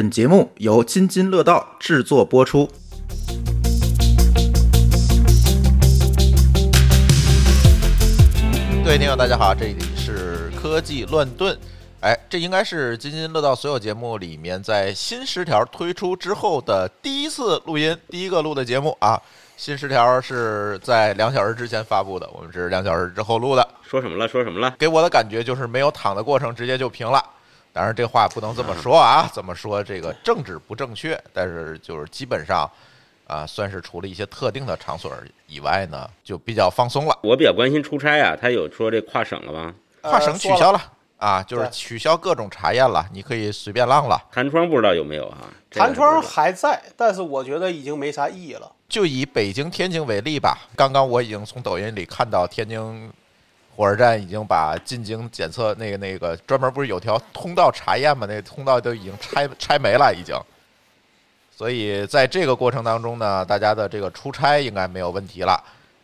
本节目由津津乐道制作播出。各位听友，大家好，这里是科技乱炖。哎，这应该是津津乐道所有节目里面在新十条推出之后的第一次录音，第一个录的节目啊。新十条是在两小时之前发布的，我们是两小时之后录的。说什么了？说什么了？给我的感觉就是没有躺的过程，直接就平了。当然，这话不能这么说啊，这么说这个政治不正确？但是就是基本上，啊，算是除了一些特定的场所以外呢，就比较放松了。我比较关心出差啊，他有说这跨省了吗？跨省取消了啊，就是取消各种查验了，你可以随便浪了。弹窗不知道有没有啊？弹窗还在，但是我觉得已经没啥意义了。就以北京、天津为例吧，刚刚我已经从抖音里看到天津火车站已经把进京检测那个那个专门不是有条通道查验吗？那个通道都已经拆拆没了，已经。所以在这个过程当中呢，大家的这个出差应该没有问题了，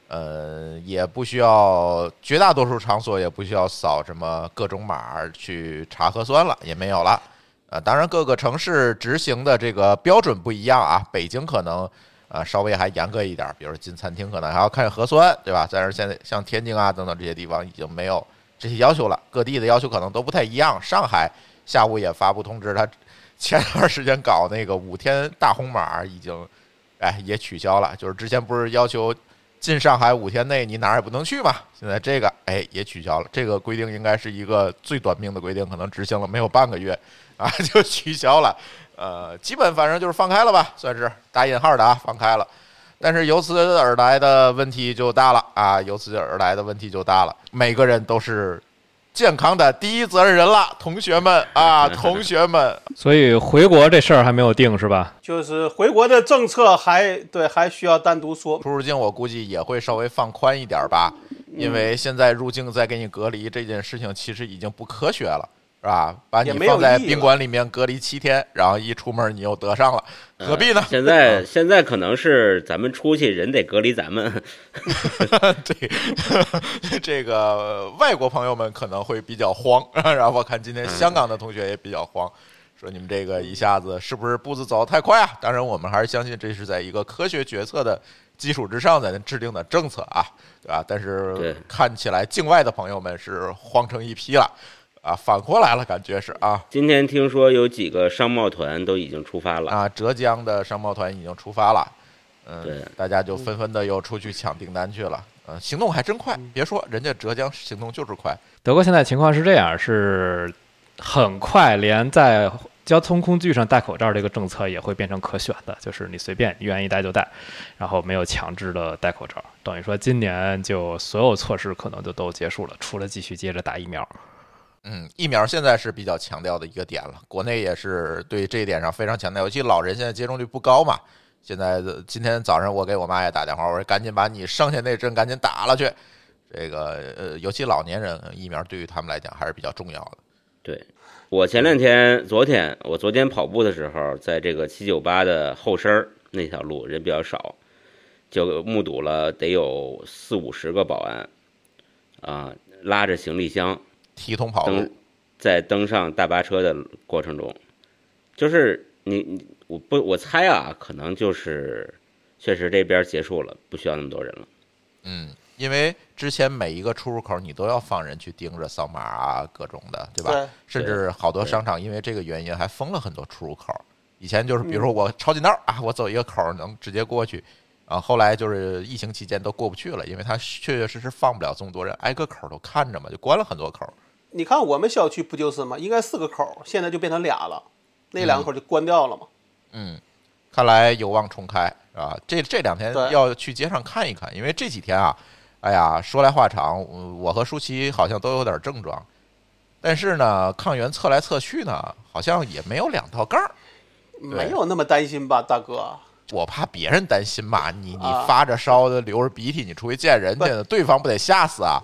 呃，也不需要绝大多数场所也不需要扫什么各种码去查核酸了，也没有了。呃，当然各个城市执行的这个标准不一样啊，北京可能。啊，稍微还严格一点，比如说进餐厅可能还要看核酸，对吧？但是现在像天津啊等等这些地方已经没有这些要求了，各地的要求可能都不太一样。上海下午也发布通知，他前段时间搞那个五天大红码已经，哎，也取消了。就是之前不是要求进上海五天内你哪儿也不能去嘛？现在这个哎也取消了，这个规定应该是一个最短命的规定，可能执行了没有半个月啊 就取消了。呃，基本反正就是放开了吧，算是打引号的啊，放开了。但是由此而来的问题就大了啊，由此而来的问题就大了。每个人都是健康的第一责任人了，同学们啊，同学们。所以回国这事儿还没有定是吧？就是回国的政策还对还需要单独说。出入境我估计也会稍微放宽一点吧，因为现在入境再给你隔离这件事情其实已经不科学了。是吧？把你放在宾馆里面隔离七天，然后一出门你又得上了，何必呢？现在现在可能是咱们出去人得隔离咱们。对，这个外国朋友们可能会比较慌。然后我看今天香港的同学也比较慌，说你们这个一下子是不是步子走得太快啊？当然，我们还是相信这是在一个科学决策的基础之上在制定的政策啊，对吧？但是看起来境外的朋友们是慌成一批了。啊，反过来了，感觉是啊。今天听说有几个商贸团都已经出发了啊，浙江的商贸团已经出发了，嗯，对，大家就纷纷的又出去抢订单去了，嗯，行动还真快。别说人家浙江行动就是快，德国现在情况是这样，是很快，连在交通工具上戴口罩这个政策也会变成可选的，就是你随便愿意戴就戴，然后没有强制的戴口罩，等于说今年就所有措施可能就都结束了，除了继续接着打疫苗。嗯，疫苗现在是比较强调的一个点了，国内也是对这一点上非常强调，尤其老人现在接种率不高嘛。现在今天早上我给我妈也打电话，我说赶紧把你剩下那针赶紧打了去。这个呃，尤其老年人疫苗对于他们来讲还是比较重要的。对，我前两天、昨天，我昨天跑步的时候，在这个七九八的后身那条路人比较少，就目睹了得有四五十个保安啊，拉着行李箱。提桶跑路，在登上大巴车的过程中，就是你你我不我猜啊，可能就是确实这边结束了，不需要那么多人了。嗯，因为之前每一个出入口你都要放人去盯着扫码啊，各种的，对吧？甚至好多商场因为这个原因还封了很多出入口。以前就是比如说我抄近道啊，我走一个口能直接过去，啊，后来就是疫情期间都过不去了，因为他确确实实放不了这么多人，挨个口都看着嘛，就关了很多口。你看我们小区不就是吗？应该四个口，现在就变成俩了，那两个口就关掉了嘛。嗯，看来有望重开，是吧？这这两天要去街上看一看，因为这几天啊，哎呀，说来话长，我和舒淇好像都有点症状，但是呢，抗原测来测去呢，好像也没有两道杠，没有那么担心吧，大哥？我怕别人担心嘛，你你发着烧的，流着鼻涕，你出去见人家，对方不得吓死啊？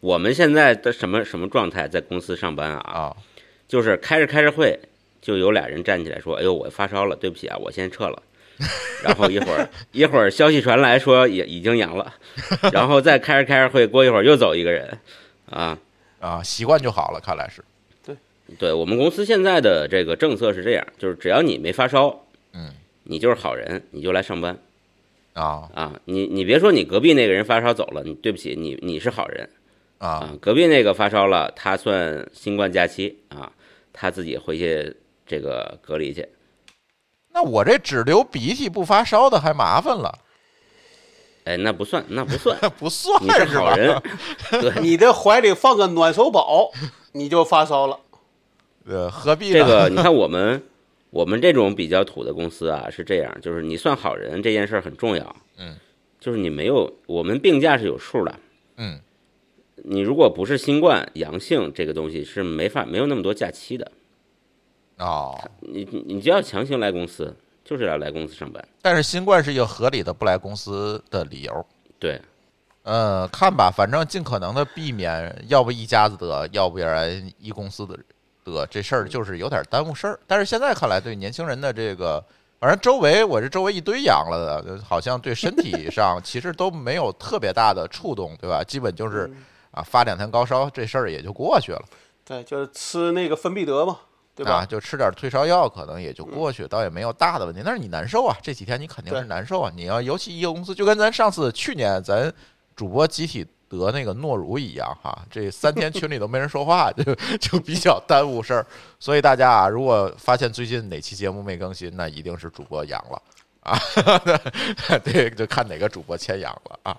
我们现在的什么什么状态？在公司上班啊啊，就是开着开着会，就有俩人站起来说：“哎呦，我发烧了，对不起啊，我先撤了。”然后一会儿 一会儿消息传来说也已经阳了，然后再开着开着会，过一会儿又走一个人，啊啊，习惯就好了，看来是。对，对我们公司现在的这个政策是这样，就是只要你没发烧，嗯，你就是好人，你就来上班啊啊。你你别说你隔壁那个人发烧走了，你对不起，你你是好人啊啊。隔壁那个发烧了，他算新冠假期啊，他自己回去这个隔离去。那我这只流鼻涕不发烧的还麻烦了，哎，那不算，那不算，不算你是？好人。对，你的怀里放个暖手宝，你就发烧了。呃，何必呢？这个你看我们我们这种比较土的公司啊是这样，就是你算好人这件事儿很重要。嗯，就是你没有我们病假是有数的。嗯你如果不是新冠阳性这个东西是没法没有那么多假期的，哦，你你你就要强行来公司，就是要来公司上班。但是新冠是一个合理的不来公司的理由。对，嗯，看吧，反正尽可能的避免，要不一家子得，要不然一公司的得，这事儿就是有点耽误事儿。但是现在看来，对年轻人的这个，反正周围我这周围一堆阳了的，好像对身体上 其实都没有特别大的触动，对吧？基本就是啊发两天高烧，这事儿也就过去了。对，就是吃那个芬必得嘛，对吧？啊，就吃点退烧药，可能也就过去，倒也没有大的问题。但是你难受啊，这几天你肯定是难受啊。你要尤其一个公司，就跟咱上次去年咱主播集体得那个诺如一样哈，这三天群里都没人说话，就就比较耽误事儿。所以大家啊，如果发现最近哪期节目没更新，那一定是主播阳了啊，对，就看哪个主播先阳了啊。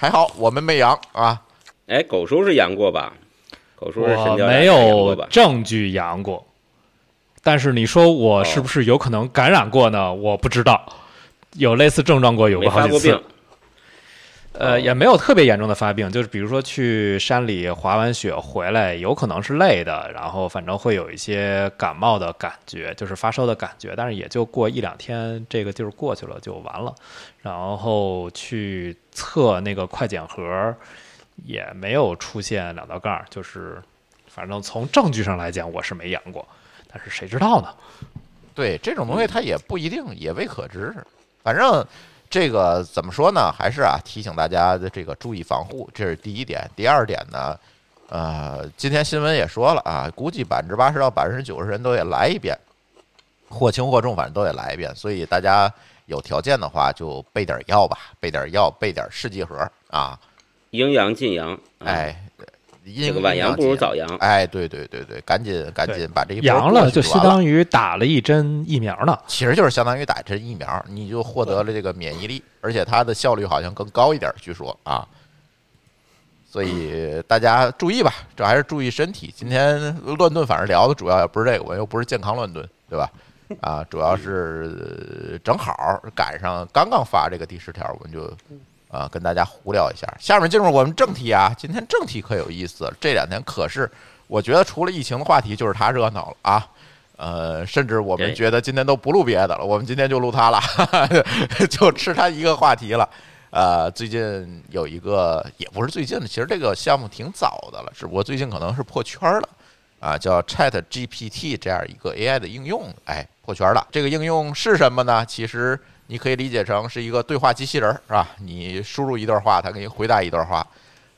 还好我们没阳啊，哎，狗叔是阳过吧？狗叔是神没有？证据阳过，但是你说我是不是有可能感染过呢？我不知道，有类似症状过，有没过好几次。呃，也没有特别严重的发病，就是比如说去山里滑完雪回来，有可能是累的，然后反正会有一些感冒的感觉，就是发烧的感觉，但是也就过一两天，这个劲儿过去了就完了。然后去测那个快检盒，也没有出现两道杠，就是反正从证据上来讲，我是没阳过，但是谁知道呢？对这种东西，它也不一定，也未可知。反正这个怎么说呢？还是啊，提醒大家的这个注意防护，这是第一点。第二点呢，呃，今天新闻也说了啊，估计百分之八十到百分之九十人都得来一遍，或轻或重，反正都得来一遍。所以大家有条件的话，就备点药吧，备点药，备点试剂盒啊。阴阳尽阳，啊，哎，这这个晚阳不如早阳。哎，对对对对，赶紧赶紧把这一阳了就相当于打了一针疫苗呢。其实就是相当于打针疫苗，你就获得了这个免疫力，而且它的效率好像更高一点，据说啊。所以大家注意吧，这还是注意身体。今天乱炖，反正聊的主要也不是这个，我又不是健康乱炖，对吧？啊，主要是呃正好赶上刚刚发这个第十条，我们就啊跟大家胡聊一下。下面进入我们正题啊，今天正题可有意思了，这两天可是我觉得除了疫情的话题，就是它热闹了啊。呃，甚至我们觉得今天都不录别的了，我们今天就录它了，就吃它一个话题了。呃，最近有一个，也不是最近的，其实这个项目挺早的了，只不过最近可能是破圈了啊，叫 Chat GPT 这样一个 AI 的应用，哎，破圈了。这个应用是什么呢？其实你可以理解成是一个对话机器人儿，是吧？你输入一段话，它给你回答一段话。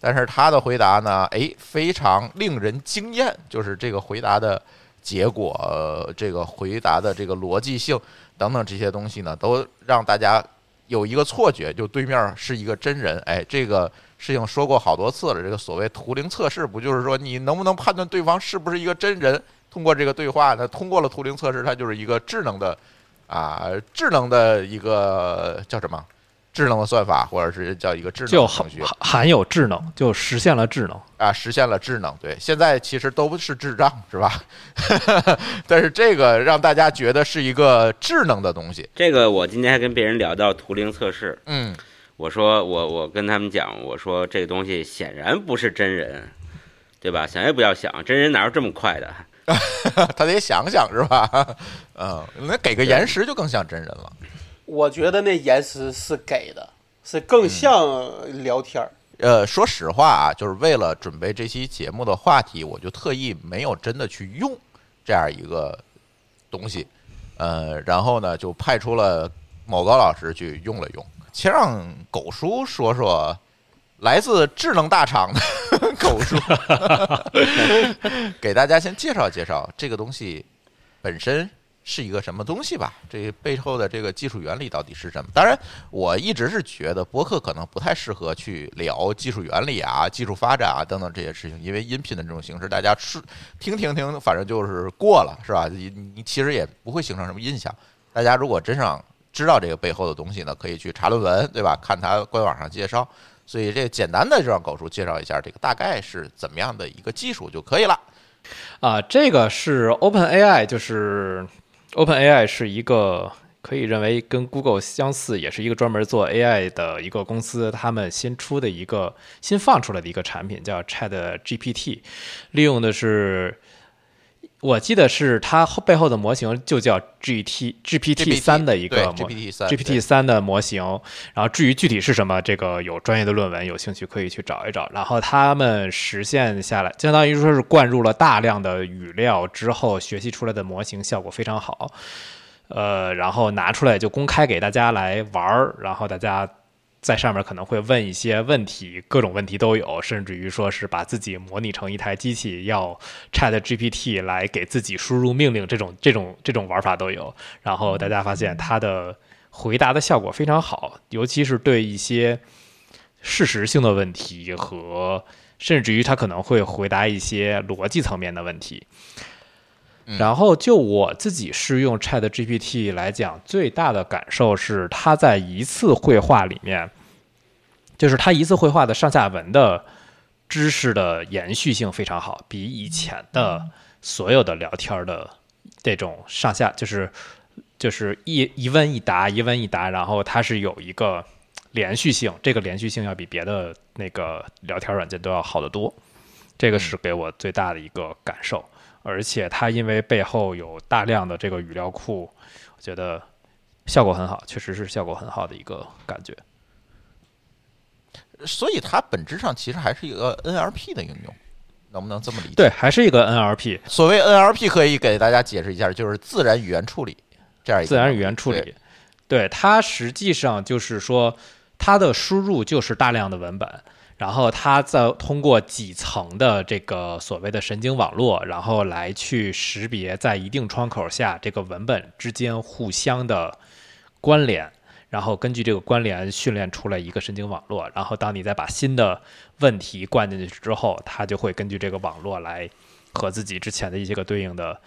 但是它的回答呢，哎，非常令人惊艳，就是这个回答的结果，呃这个回答的这个逻辑性等等这些东西呢，都让大家有一个错觉，就对面是一个真人。哎，这个事情说过好多次了，这个所谓图灵测试，不就是说你能不能判断对方是不是一个真人？通过这个对话呢，通过了图灵测试，它就是一个智能的啊，智能的一个叫什么？智能的算法，或者是叫一个智能程序含含有智能，就实现了智能。啊，实现了智能。对，现在其实都是智障，是吧？但是这个让大家觉得是一个智能的东西。这个我今天还跟别人聊到图灵测试，嗯，我说我我跟他们讲，我说这个东西显然不是真人，对吧？想也不要想，真人哪有这么快的？他得想想，是吧？嗯，那给个延时就更像真人了。我觉得那延时是给的，是更像聊天儿。呃，说实话啊，就是为了准备这期节目的话题，我就特意没有真的去用这样一个东西，呃，然后呢，就派出了某高老师去用了用。先让狗叔说说来自智能大厂的 口述，给大家先介绍介绍这个东西本身是一个什么东西吧？这背后的这个技术原理到底是什么？当然，我一直是觉得播客可能不太适合去聊技术原理啊、技术发展啊等等这些事情，因为音频的这种形式，大家是听听听，反正就是过了，是吧？你你其实也不会形成什么印象。大家如果真想知道这个背后的东西呢，可以去查论文，对吧？看它官网上介绍。所以这简单的就让狗叔介绍一下这个大概是怎么样的一个技术就可以了。啊，这个是 Open AI，就是 Open AI 是一个可以认为跟 Google 相似，也是一个专门做 AI 的一个公司，他们新出的一个新放出来的一个产品叫 Chat GPT，利用的是。我记得是它后背后的模型就叫 G T G P T 三的一个模 G P T 三 G P T 三的模型，然后至于具体是什么，这个有专业的论文，有兴趣可以去找一找。然后他们实现下来，相当于说是灌入了大量的语料之后，学习出来的模型效果非常好，呃，然后拿出来就公开给大家来玩儿，然后大家。在上面可能会问一些问题，各种问题都有，甚至于说是把自己模拟成一台机器，要 Chat GPT 来给自己输入命令，这种这种这种玩法都有。然后大家发现它的回答的效果非常好，尤其是对一些事实性的问题和甚至于它可能会回答一些逻辑层面的问题。然后就我自己是用 Chat GPT 来讲，最大的感受是它在一次绘画里面，就是它一次绘画的上下文的知识的延续性非常好，比以前的所有的聊天的这种上下就是就是一一问一答一问一答，然后它是有一个连续性，这个连续性要比别的那个聊天软件都要好得多，这个是给我最大的一个感受。而且它因为背后有大量的这个语料库，我觉得效果很好，确实是效果很好的一个感觉。所以它本质上其实还是一个 NLP 的应用，能不能这么理解？对，还是一个 NLP。所谓 NLP，可以给大家解释一下，就是自然语言处理这样一个自然语言处理。对它实际上就是说，它的输入就是大量的文本。然后它再通过几层的这个所谓的神经网络，然后来去识别在一定窗口下这个文本之间互相的关联，然后根据这个关联训练出来一个神经网络。然后当你再把新的问题灌进去之后，它就会根据这个网络来和自己之前的一些个对应的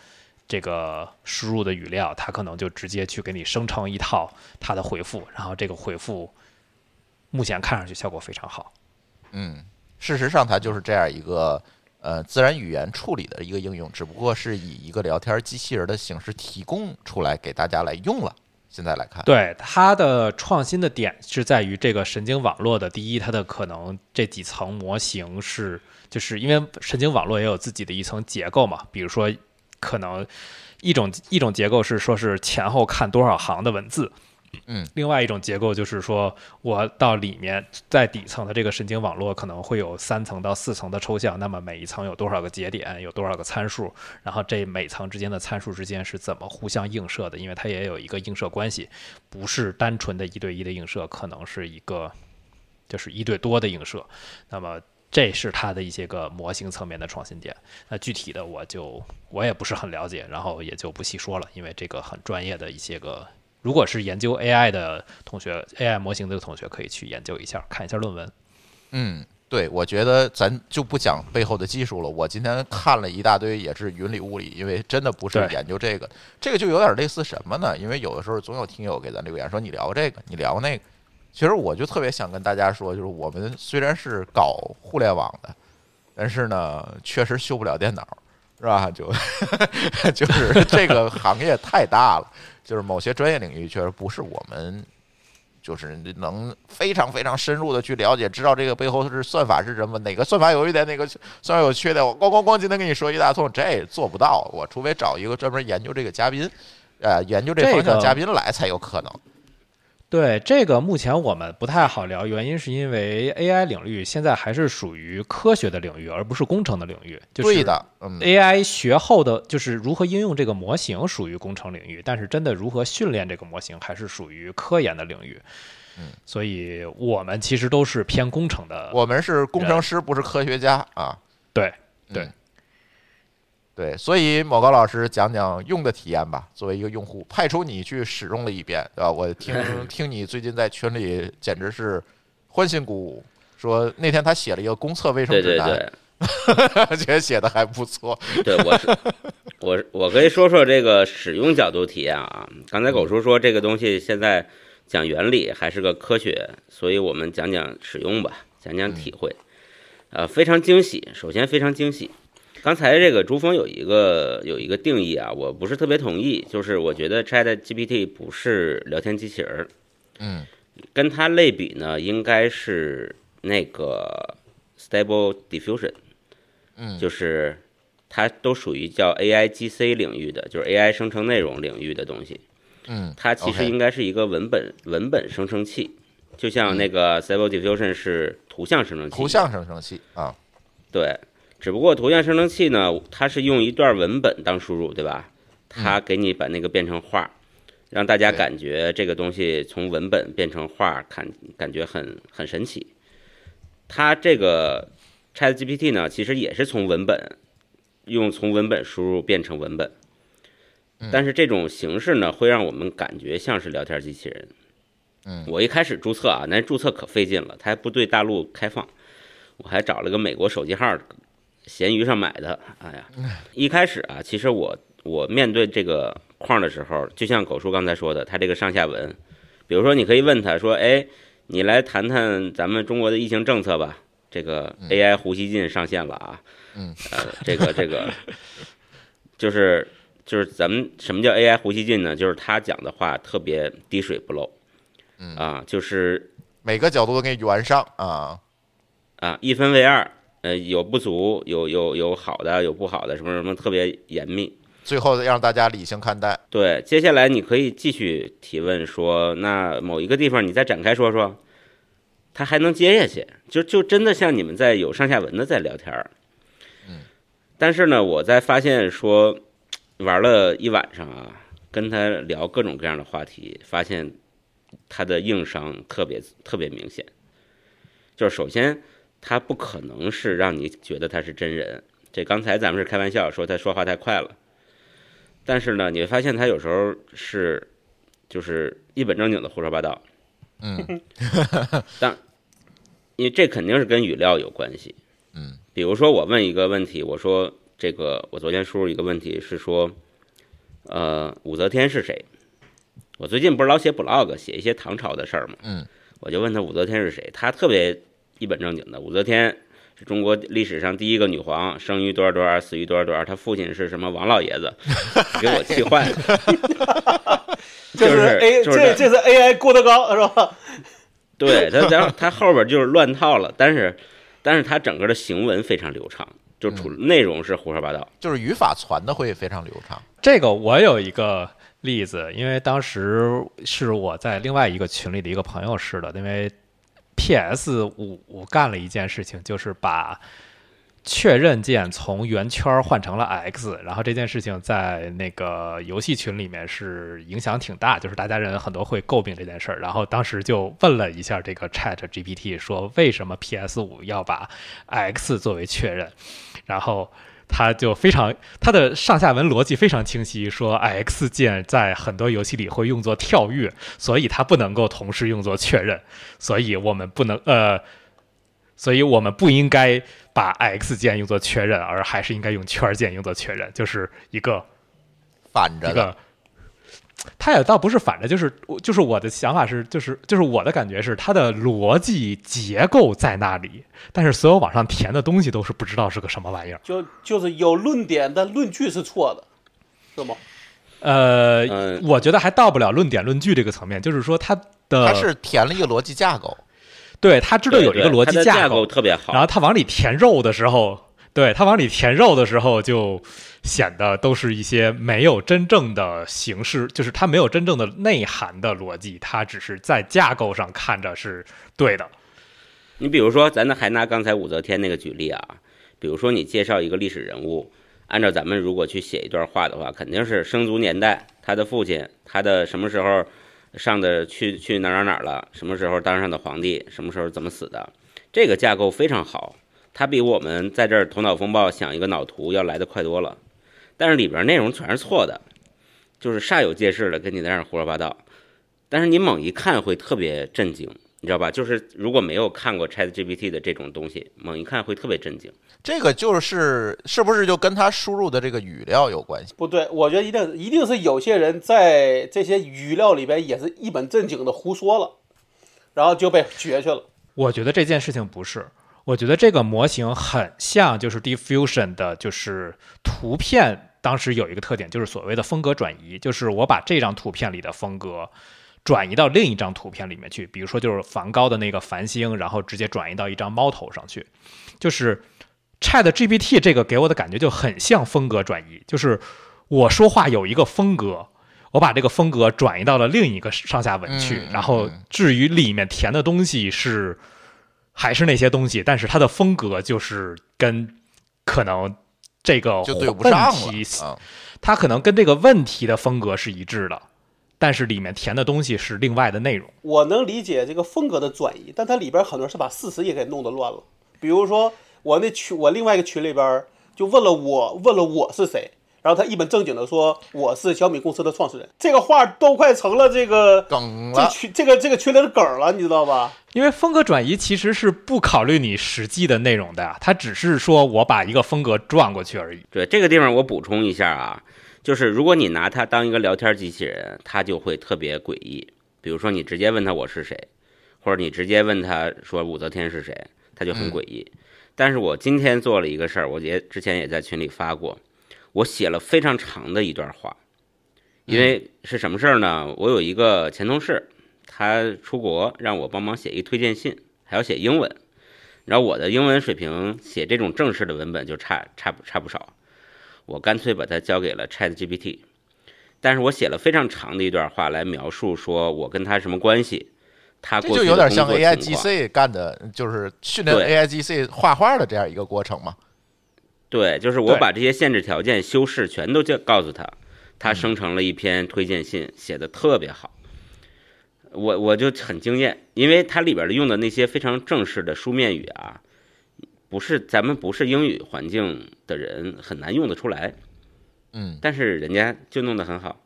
这个输入的语料，它可能就直接去给你生成一套它的回复。然后这个回复目前看上去效果非常好。嗯，事实上它就是这样一个呃自然语言处理的一个应用，只不过是以一个聊天机器人的形式提供出来给大家来用了。现在来看，对它的创新的点是在于这个神经网络的第一，它的可能这几层模型是就是因为神经网络也有自己的一层结构嘛，比如说可能一种一种结构是说是前后看多少行的文字。嗯，另外一种结构就是说，我到里面在底层的这个神经网络可能会有三层到四层的抽象，那么每一层有多少个节点，有多少个参数，然后这每层之间的参数之间是怎么互相映射的？因为它也有一个映射关系，不是单纯的一对一的映射，可能是一个就是一对多的映射。那么这是它的一些个模型层面的创新点。那具体的我就我也不是很了解，然后也就不细说了，因为这个很专业的一些个。如果是研究 AI 的同学，AI 模型的同学可以去研究一下，看一下论文。嗯，对，我觉得咱就不讲背后的技术了。我今天看了一大堆，也是云里雾里，因为真的不是研究这个。这个就有点类似什么呢？因为有的时候总有听友给咱留言说你聊这个，你聊那个。其实我就特别想跟大家说，就是我们虽然是搞互联网的，但是呢，确实修不了电脑，是吧？就 就是这个行业太大了。就是某些专业领域确实不是我们，就是能非常非常深入的去了解，知道这个背后是算法是什么，哪个算法有一点，哪个算法有缺点，我咣咣咣今天跟你说一大通，这做不到。我除非找一个专门研究这个嘉宾，呃，研究这方向嘉宾来才有可能。对这个，目前我们不太好聊，原因是因为 AI 领域现在还是属于科学的领域，而不是工程的领域。就是对的，嗯，AI 学后的就是如何应用这个模型属于工程领域，但是真的如何训练这个模型还是属于科研的领域。嗯，所以我们其实都是偏工程的。我们是工程师，不是科学家啊。对对嗯对，所以某高老师讲讲用的体验吧。作为一个用户，派出你去使用了一遍，对吧？我听听你最近在群里简直是欢欣鼓舞，说那天他写了一个公测卫生对对指南，对，觉得写的还不错。对，我是我我可以说说这个使用角度体验啊。刚才狗叔说这个东西现在讲原理还是个科学，所以我们讲讲使用吧，讲讲体会。呃，非常惊喜，首先非常惊喜。刚才这个朱峰有一个有一个定义啊，我不是特别同意，就是我觉得 Chat GPT 不是聊天机器人儿，嗯。跟它类比呢，应该是那个 Stable Diffusion。嗯，就是它都属于叫 AI GC 领域的，就是 AI 生成内容领域的东西。嗯，它其实应该是一个文本文本生成器，就像那个 Stable Diffusion 是图像生成器。图像生成器啊，对，只不过图像生成器呢，它是用一段文本当输入，对吧？它给你把那个变成画，让大家感觉这个东西从文本变成画，感感觉很很神奇。它这个 Chat GPT 呢，其实也是从文本用从文本输入变成文本，但是这种形式呢，会让我们感觉像是聊天机器人。嗯，我一开始注册啊，那注册可费劲了，它还不对大陆开放，我还找了个美国手机号，闲鱼上买的。哎呀，一开始啊，其实我我面对这个框的时候，就像狗叔刚才说的，它这个上下文，比如说你可以问他说，哎，你来谈谈咱们中国的疫情政策吧。这个 AI 胡锡进上线了啊，嗯，呃，这个这个就是就是咱们什么叫 AI 胡锡进呢？就是他讲的话特别滴水不漏，嗯啊，就是每个角度都给你圆上啊。啊，一分为二，呃，有不足，有有有好的，有不好的，什么什么特别严密。最后让大家理性看待。对，接下来你可以继续提问说，那某一个地方你再展开说说，他还能接下去，就就真的像你们在有上下文的在聊天儿。嗯，但是呢，我在发现说，玩了一晚上啊，跟他聊各种各样的话题，发现他的硬伤特别特别明显。就是首先，他不可能是让你觉得他是真人。这刚才咱们是开玩笑说他说话太快了。但是呢，你会发现他有时候是，就是一本正经的胡说八道。嗯因为这肯定是跟语料有关系。嗯，比如说我问一个问题，我说这个我昨天输入一个问题是说，呃，武则天是谁？我最近不是老写 blog 写一些唐朝的事儿嘛，嗯，我就问他武则天是谁，他特别一本正经的，武则天是中国历史上第一个女皇，生于多少多少，死于多少多少，她父亲是什么王老爷子，给我气坏了。这 就是 A 就是这这是 AI 郭德纲是吧？对他，然后他后边就是乱套了，但是，但是他整个的行文非常流畅，就除内容是胡说八道。就是语法传的会非常流畅。这个我有一个例子，因为当时是我在另外一个群里的一个朋友试的，因为 PS 五干了一件事情，就是把确认键从圆圈换成了 X，然后这件事情在那个游戏群里面是影响挺大，就是大家人很多会诟病这件事儿，然后当时就问了一下这个 Chat GPT，说为什么 PS 五要把 X 作为确认，然后。他就非常，他的上下文逻辑非常清晰，说 X 键在很多游戏里会用作跳跃，所以它不能够同时用作确认，所以我们不能呃，所以我们不应该把 X 键用作确认，而还是应该用圈键用作确认，就是一个反着的，一个。它也倒不是反着，就是就是我的想法是，就是就是我的感觉是，它的逻辑结构在那里，但是所有往上填的东西都是不知道是个什么玩意儿。就就是有论点，但论据是错的，是吗？呃，嗯我觉得还到不了论点论据这个层面，就是说它的它是填了一个逻辑架构。对他知道有一个逻辑对对架构，特别好，然后他往里填肉的时候，对它往里填肉的时候，就显得都是一些没有真正的形式，就是它没有真正的内涵的逻辑，它只是在架构上看着是对的。你比如说，咱还拿刚才武则天那个举例啊，比如说你介绍一个历史人物，按照咱们如果去写一段话的话，肯定是生卒年代，他的父亲，他的什么时候上的去去哪哪儿哪儿了，什么时候当上的皇帝，什么时候怎么死的，这个架构非常好，它比我们在这儿头脑风暴想一个脑图要来的快多了。但是里边内容全是错的，就是煞有介事的跟你在那儿胡说八道，但是你猛一看会特别震惊。你知道吧？就是如果没有看过 Chat GPT 的这种东西，猛一看会特别震惊。这个就是是不是就跟他输入的这个语料有关系？不对，我觉得一定一定是有些人在这些语料里边也是一本正经的胡说了，然后就被撅去了。我觉得这件事情不是，我觉得这个模型很像就是 Diffusion 的，就是图片当时有一个特点，就是所谓的风格转移，就是我把这张图片里的风格。转移到另一张图片里面去，比如说就是梵高的那个繁星，然后直接转移到一张猫头上去。就是 Chat GPT 这个给我的感觉就很像风格转移，就是我说话有一个风格，我把这个风格转移到了另一个上下文去，然后至于里面填的东西是还是那些东西，但是它的风格就是跟可能这个就对不上了，它可能跟这个问题的风格是一致的。但是里面填的东西是另外的内容。我能理解这个风格的转移，但它里边很多是把事实也给弄得乱了。比如说，我那群，我另外一个群里边就问了我，问了我是谁，然后他一本正经的说我是小米公司的创始人，这个话都快成了这个梗了，这群这个这个群里的梗了，你知道吧？因为风格转移其实是不考虑你实际的内容的呀，他只是说我把一个风格转过去而已。对这个地方我补充一下啊。就是如果你拿它当一个聊天机器人，它就会特别诡异。比如说你直接问他我是谁，或者你直接问他说武则天是谁，他就很诡异。但是我今天做了一个事儿，我也之前也在群里发过，我写了非常长的一段话。因为是什么事儿呢？我有一个前同事，他出国让我帮忙写一推荐信，还要写英文。然后我的英文水平写这种正式的文本就差差不差不少。我干脆把它交给了 Chat GPT，但是我写了非常长的一段话来描述说我跟他什么关系，他这就有点像 AI GC 干的，就是训练 AI GC 画画的这样一个过程嘛。对，就是我把这些限制条件修饰全都叫告诉他，他生成了一篇推荐信，写的特别好。我我就很惊艳，因为它里边的用的那些非常正式的书面语啊。不是咱们不是英语环境的人很难用得出来，嗯，但是人家就弄得很好，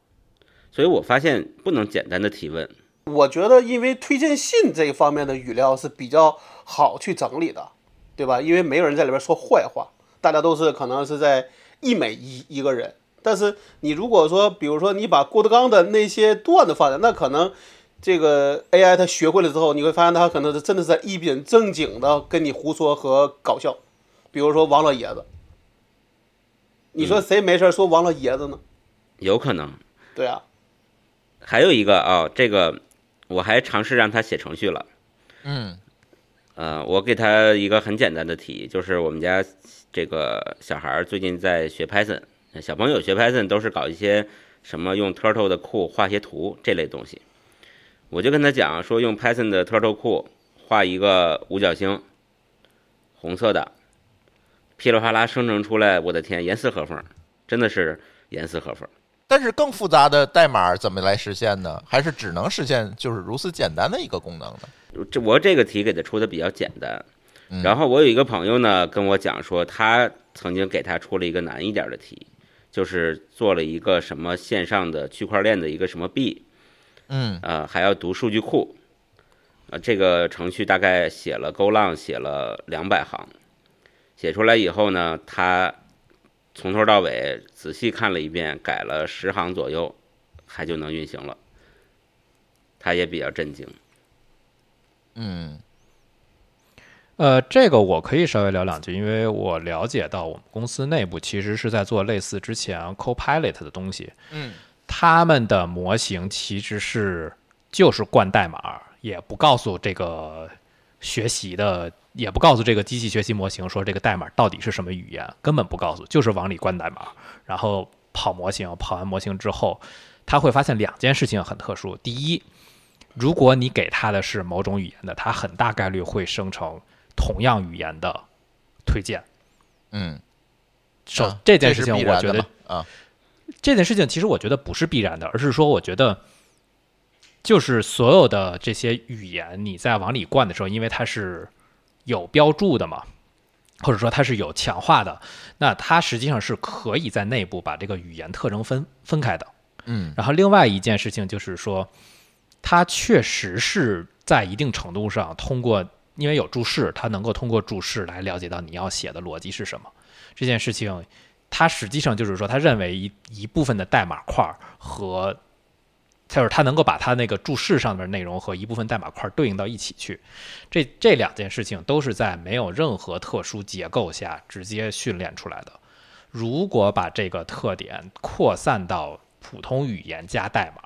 所以我发现不能简单的提问。我觉得因为推荐信这一方面的语料是比较好去整理的，对吧？因为没有人在里边说坏话，大家都是可能是在一美一一个人。但是你如果说，比如说你把郭德纲的那些段子放在，那可能。这个 AI 它学会了之后，你会发现它可能是真的是在一本正经的跟你胡说和搞笑。比如说王老爷子，你说谁没事说王老爷子呢？有可能。对啊。还有一个啊，这个我还尝试让他写程序了。嗯。呃，我给他一个很简单的题，就是我们家这个小孩最近在学 Python，小朋友学 Python 都是搞一些什么用 Turtle 的库画些图这类东西。我就跟他讲说，用 Python 的 Turtle 库画一个五角星，红色的，噼里啪啦生成出来，我的天，严丝合缝，真的是严丝合缝。但是更复杂的代码怎么来实现呢？还是只能实现就是如此简单的一个功能呢？这我这个题给他出的比较简单，然后我有一个朋友呢跟我讲说，他曾经给他出了一个难一点的题，就是做了一个什么线上的区块链的一个什么币。嗯呃，还要读数据库，呃，这个程序大概写了 Go 浪写了两百行，写出来以后呢，他从头到尾仔细看了一遍，改了十行左右，还就能运行了。他也比较震惊。嗯，呃，这个我可以稍微聊两句，因为我了解到我们公司内部其实是在做类似之前 Copilot 的东西。嗯。他们的模型其实是就是灌代码，也不告诉这个学习的，也不告诉这个机器学习模型说这个代码到底是什么语言，根本不告诉，就是往里灌代码，然后跑模型，跑完模型之后，他会发现两件事情很特殊。第一，如果你给他的是某种语言的，它很大概率会生成同样语言的推荐。嗯，首、啊这件事情，我觉得啊，这件事情其实我觉得不是必然的，而是说我觉得就是所有的这些语言你在往里灌的时候，因为它是有标注的嘛，或者说它是有强化的，那它实际上是可以在内部把这个语言特征分分开的。嗯然后另外一件事情就是说，它确实是在一定程度上通过，因为有注释，它能够通过注释来了解到你要写的逻辑是什么。这件事情，它实际上就是说，他认为一一部分的代码块和，就是他能够把它那个注释上面内容和一部分代码块对应到一起去。这这两件事情都是在没有任何特殊结构下直接训练出来的。如果把这个特点扩散到普通语言加代码，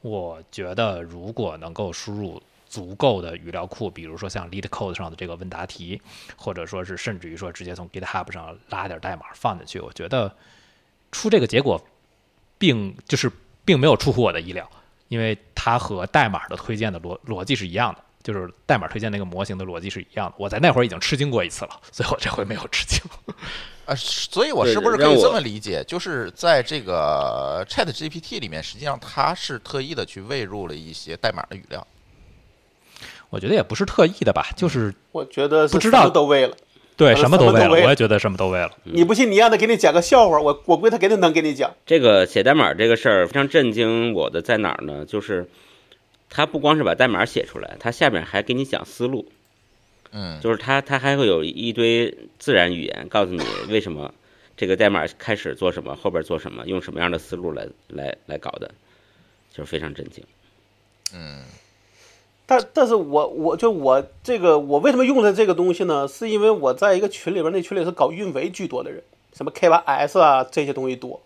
我觉得如果能够输入足够的语料库，比如说像 LeetCode 上的这个问答题，或者说是甚至于说直接从 GitHub 上拉点代码放进去，我觉得出这个结果并就是并没有出乎我的意料，因为它和代码的推荐的逻逻辑是一样的。就是代码推荐那个模型的逻辑是一样的，我在那会儿已经吃惊过一次了，所以我这回没有吃惊。啊，所以我是不是可以这么理解？就是在这个 Chat GPT 里面，实际上它是特意的去喂入了一些代码的语料。我觉得也不是特意的吧，就是 我觉得不知道都为了。对呃什么都为了，我也觉得什么都为了。你不信，你让他给你讲个笑话，我我估计他肯定能给你讲。这个写代码这个事儿非常震惊我的在哪儿呢？就是他不光是把代码写出来，他下面还给你讲思路，嗯，就是他他还会有一堆自然语言告诉你为什么这个代码开始做什么，后边做什么，用什么样的思路来来来搞的，就是非常震惊。但但是我我就我这个我为什么用的这个东西呢？是因为我在一个群里边，那群里是搞运维居多的人，什么 K 8 S 啊这些东西多。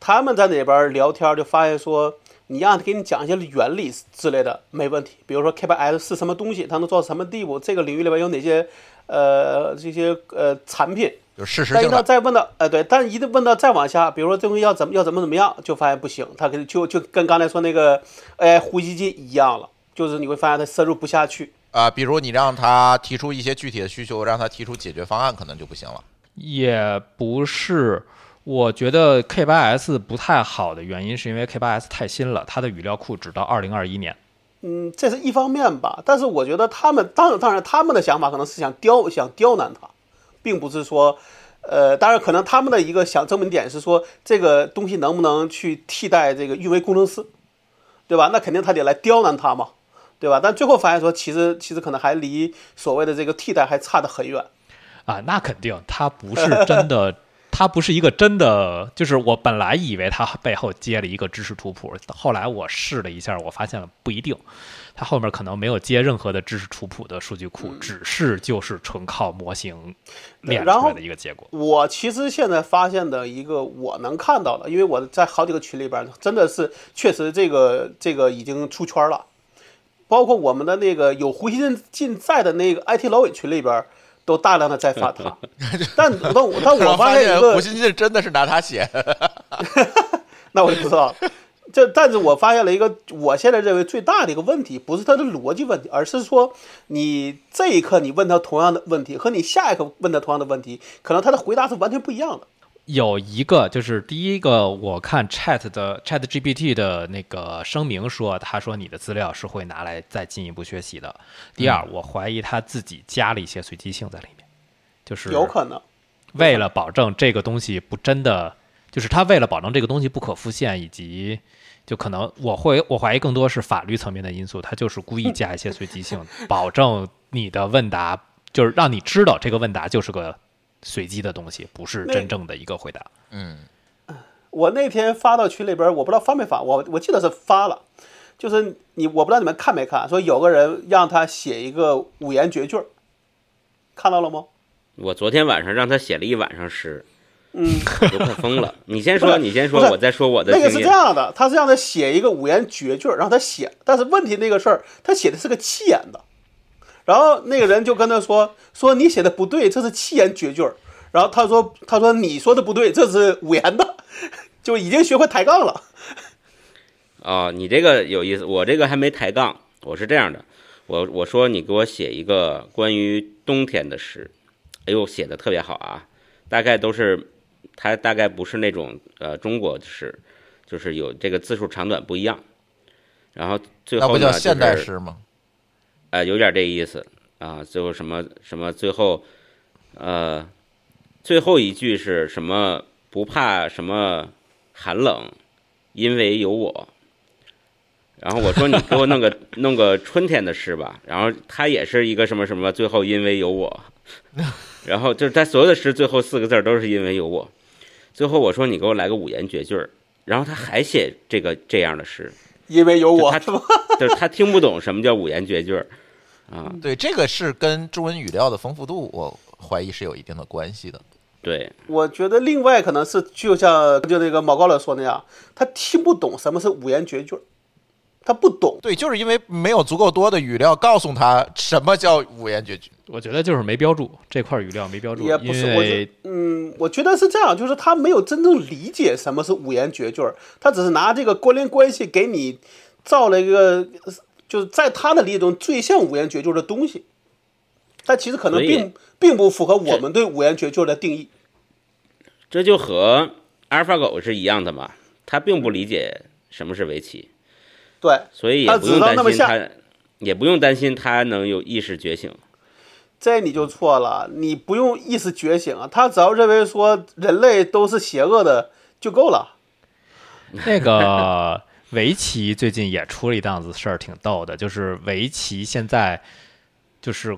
他们在那边聊天就发现说，你让他给你讲一些原理之类的没问题，比如说 K 8 S 是什么东西，它能做到什么地步，这个领域里边有哪些呃这些呃产品，就事实但一到性的。再问到，呃，对，但一旦问到再往下，比如说这东西要怎么要怎么怎么样，就发现不行，他跟就就跟刚才说那个 AI 呼吸机一样了，就是你会发现他深入不下去。啊，比如你让他提出一些具体的需求，让他提出解决方案，可能就不行了。也不是，我觉得 K 8 S 不太好的原因是因为 K 8 S 太新了，它的语料库只到二零二一年。嗯，这是一方面吧，但是我觉得他们当然当然他们的想法可能是想刁想刁难他，并不是说，呃，当然可能他们的一个想证明点是说这个东西能不能去替代这个运维工程师，对吧？那肯定他得来刁难他嘛，对吧？但最后发现说，其实其实可能还离所谓的这个替代还差得很远。啊，那肯定，它不是真的，它不是一个真的，就是我本来以为它背后接了一个知识图谱，后来我试了一下，我发现了不一定，它后面可能没有接任何的知识图谱的数据库，只是就是纯靠模型练出来的一个结果。我其实现在发现的一个我能看到的，因为我在好几个群里边，真的是确实这个这个已经出圈了，包括我们的那个有胡锡进在的那个 IT 老委群里边，都大量的在发他。但但我但我发现一个胡，锡进真的是拿他写，那我就不知道了。这，但是我发现了一个，我现在认为最大的一个问题，不是他的逻辑问题，而是说你这一刻你问他同样的问题，和你下一刻问他同样的问题，可能他的回答是完全不一样的。有一个就是第一个，我看 Chat 的 Chat GPT 的那个声明说，他说你的资料是会拿来再进一步学习的。第二，我怀疑他自己加了一些随机性在里面，就是有可能，为了保证这个东西不真的，就是他为了保证这个东西不可复现，以及就可能我会我怀疑更多是法律层面的因素，他就是故意加一些随机性，保证你的问答就是让你知道这个问答就是个随机的东西，不是真正的一个回答。嗯，我那天发到群里边，我不知道发没发，我我记得是发了，就是你我不知道你们看没看，说有个人让他写一个五言绝句，看到了吗？我昨天晚上让他写了一晚上诗，嗯，我都快疯了。你先说，你先说，我再说我的那个是。这样的，他是让他写一个五言绝句，让他写，但是问题那个事儿，他写的是个七言的，然后那个人就跟他说说你写的不对，这是七言绝句儿。然后他说他说你说的不对，这是五言的，就已经学会抬杠了。哦，你这个有意思，我这个还没抬杠，我是这样的，我我说你给我写一个关于冬天的诗，哎呦，写的特别好啊，大概都是，它大概不是那种呃中国诗，就是有这个字数长短不一样，然后最后呢就不叫现代诗吗？呃，有点这意思啊。最后什么什么，最后，呃，最后一句是什么？不怕什么寒冷，因为有我。然后我说你给我弄个弄个春天的诗吧。然后他也是一个什么什么，最后因为有我。然后就是他所有的诗最后四个字都是因为有我。最后我说你给我来个五言绝句儿。然后他还写这个这样的诗，因为有我是吧？就是他听不懂什么叫五言绝句儿啊。对，这个是跟中文语料的丰富度，我怀疑是有一定的关系的。对，我觉得另外可能是就像就那个毛高乐说那样，他听不懂什么是五言绝句儿，他不懂。对，就是因为没有足够多的语料告诉他什么叫五言绝句。我觉得就是没标注这块语料没标注，也不是，我觉为嗯，我觉得是这样，就是他没有真正理解什么是五言绝句儿，他只是拿这个关联关系给你造了一个，就是在他的理解中最像五言绝句儿的东西，但其实可能并并不符合我们对五言绝句儿的定义。这就和阿尔法狗是一样的嘛，他并不理解什么是围棋，对，所以他只也不用担心他，也不用担心他能有意识觉醒。这你就错了，你不用意识觉醒啊，他只要认为说人类都是邪恶的就够了。那个 围棋最近也出了一档子事儿，挺逗的，就是围棋现在就是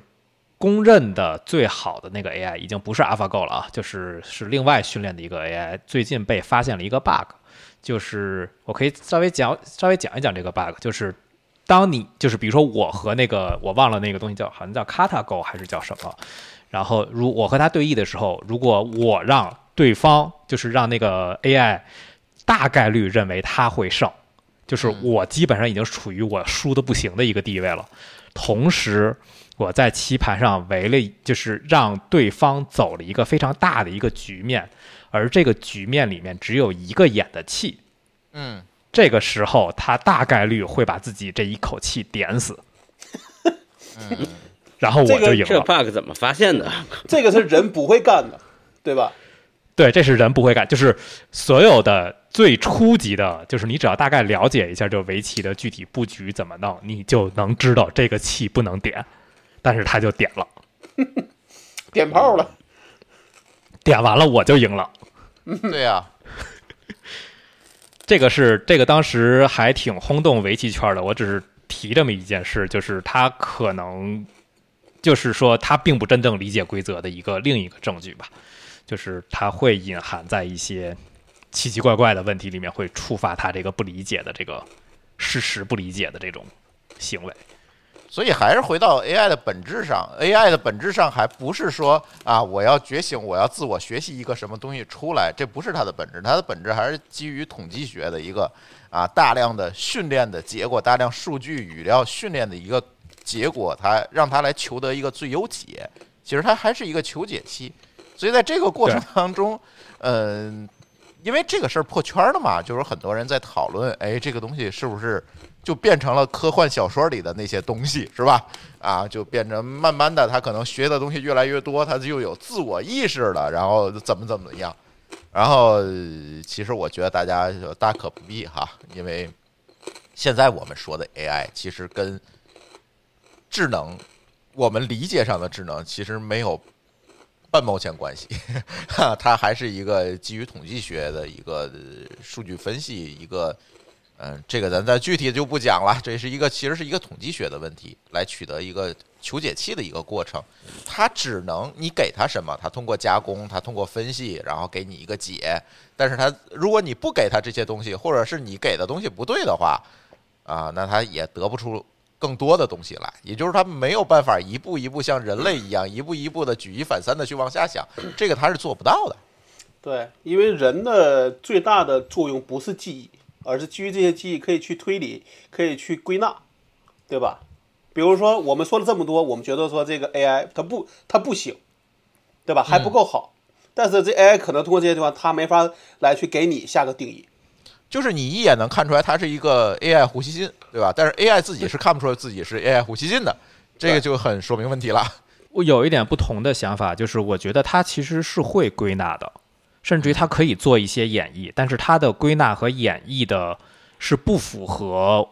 公认的最好的那个 AI 已经不是 AlphaGo 了啊，就是是另外训练的一个 AI，最近被发现了一个 bug，就是我可以稍微讲稍微讲一讲这个 bug，就是当你就是比如说我和那个我忘了那个东西叫好像叫 KataGo 还是叫什么，然后如我和他对弈的时候，如果我让对方就是让那个 AI 大概率认为他会胜，就是我基本上已经处于我输的不行的一个地位了。同时，我在棋盘上围了，就是让对方走了一个非常大的一个局面，而这个局面里面只有一个眼的气。嗯，这个时候，他大概率会把自己这一口气点死，然后我就赢了这了。bug 怎么发现的？这个是人不会干的，对吧？对，这是人不会干，就是所有的最初级的，就是你只要大概了解一下这围棋的具体布局怎么弄，你就能知道这个气不能点，但是他就点了，点炮了，点完了我就赢了。对呀、这个是这个当时还挺轰动围棋圈的，我只是提这么一件事，就是他可能就是说他并不真正理解规则的一个另一个证据吧，就是他会隐含在一些奇奇怪怪的问题里面，会触发他这个不理解的这个事实不理解的这种行为。所以还是回到 AI 的本质上，AI 的本质上还不是说啊，我要觉醒，我要自我学习一个什么东西出来，这不是它的本质，它的本质还是基于统计学的一个啊大量的训练的结果，大量数据语料训练的一个结果，它让它来求得一个最优解。其实它还是一个求解期，所以在这个过程当中，嗯、因为这个事儿破圈了嘛，就是很多人在讨论，哎，这个东西是不是就变成了科幻小说里的那些东西，是吧？啊，就变成慢慢的，他可能学的东西越来越多，他就有自我意识了，然后怎么怎么样。然后，其实我觉得大家大可不必哈，因为现在我们说的 AI 其实跟智能，我们理解上的智能其实没有半毛钱关系，哈，它还是一个基于统计学的一个数据分析，一个嗯，这个咱再具体就不讲了，这是一个其实是一个统计学的问题，来取得一个求解器的一个过程。它只能你给它什么，它通过加工，它通过分析，然后给你一个解。但是它如果你不给它这些东西，或者是你给的东西不对的话，啊，那它也得不出更多的东西来。也就是它没有办法一步一步像人类一样，一步一步的举一反三的去往下想，这个它是做不到的。对，因为人的最大的作用不是记忆，而是基于这些记忆可以去推理，可以去归纳，对吧？比如说我们说了这么多，我们觉得说这个 AI 它不它不行，对吧？还不够好。但是这 AI 可能通过这些地方，它没法来去给你下个定义。就是你一眼能看出来它是一个 AI 呼吸进，对吧？但是 AI 自己是看不出来自己是 AI 呼吸进的，这个就很说明问题了。我有一点不同的想法，就是我觉得它其实是会归纳的，甚至于它可以做一些演绎，但是它的归纳和演绎的是不符合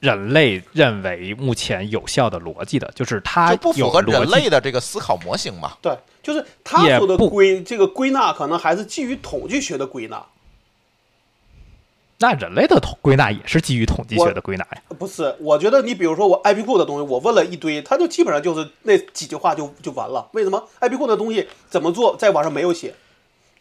人类认为目前有效的逻辑的，就是它就不符合人类的这个思考模型嘛。对，就是他说的不归这个归纳，可能还是基于统计学的归纳，那人类的统归纳也是基于统计学的归纳呀。不是。我觉得你比如说我 IP 库的东西，我问了一堆，他就基本上就是那几句话就就完了。为什么 IP 库的东西怎么做，在网上没有写，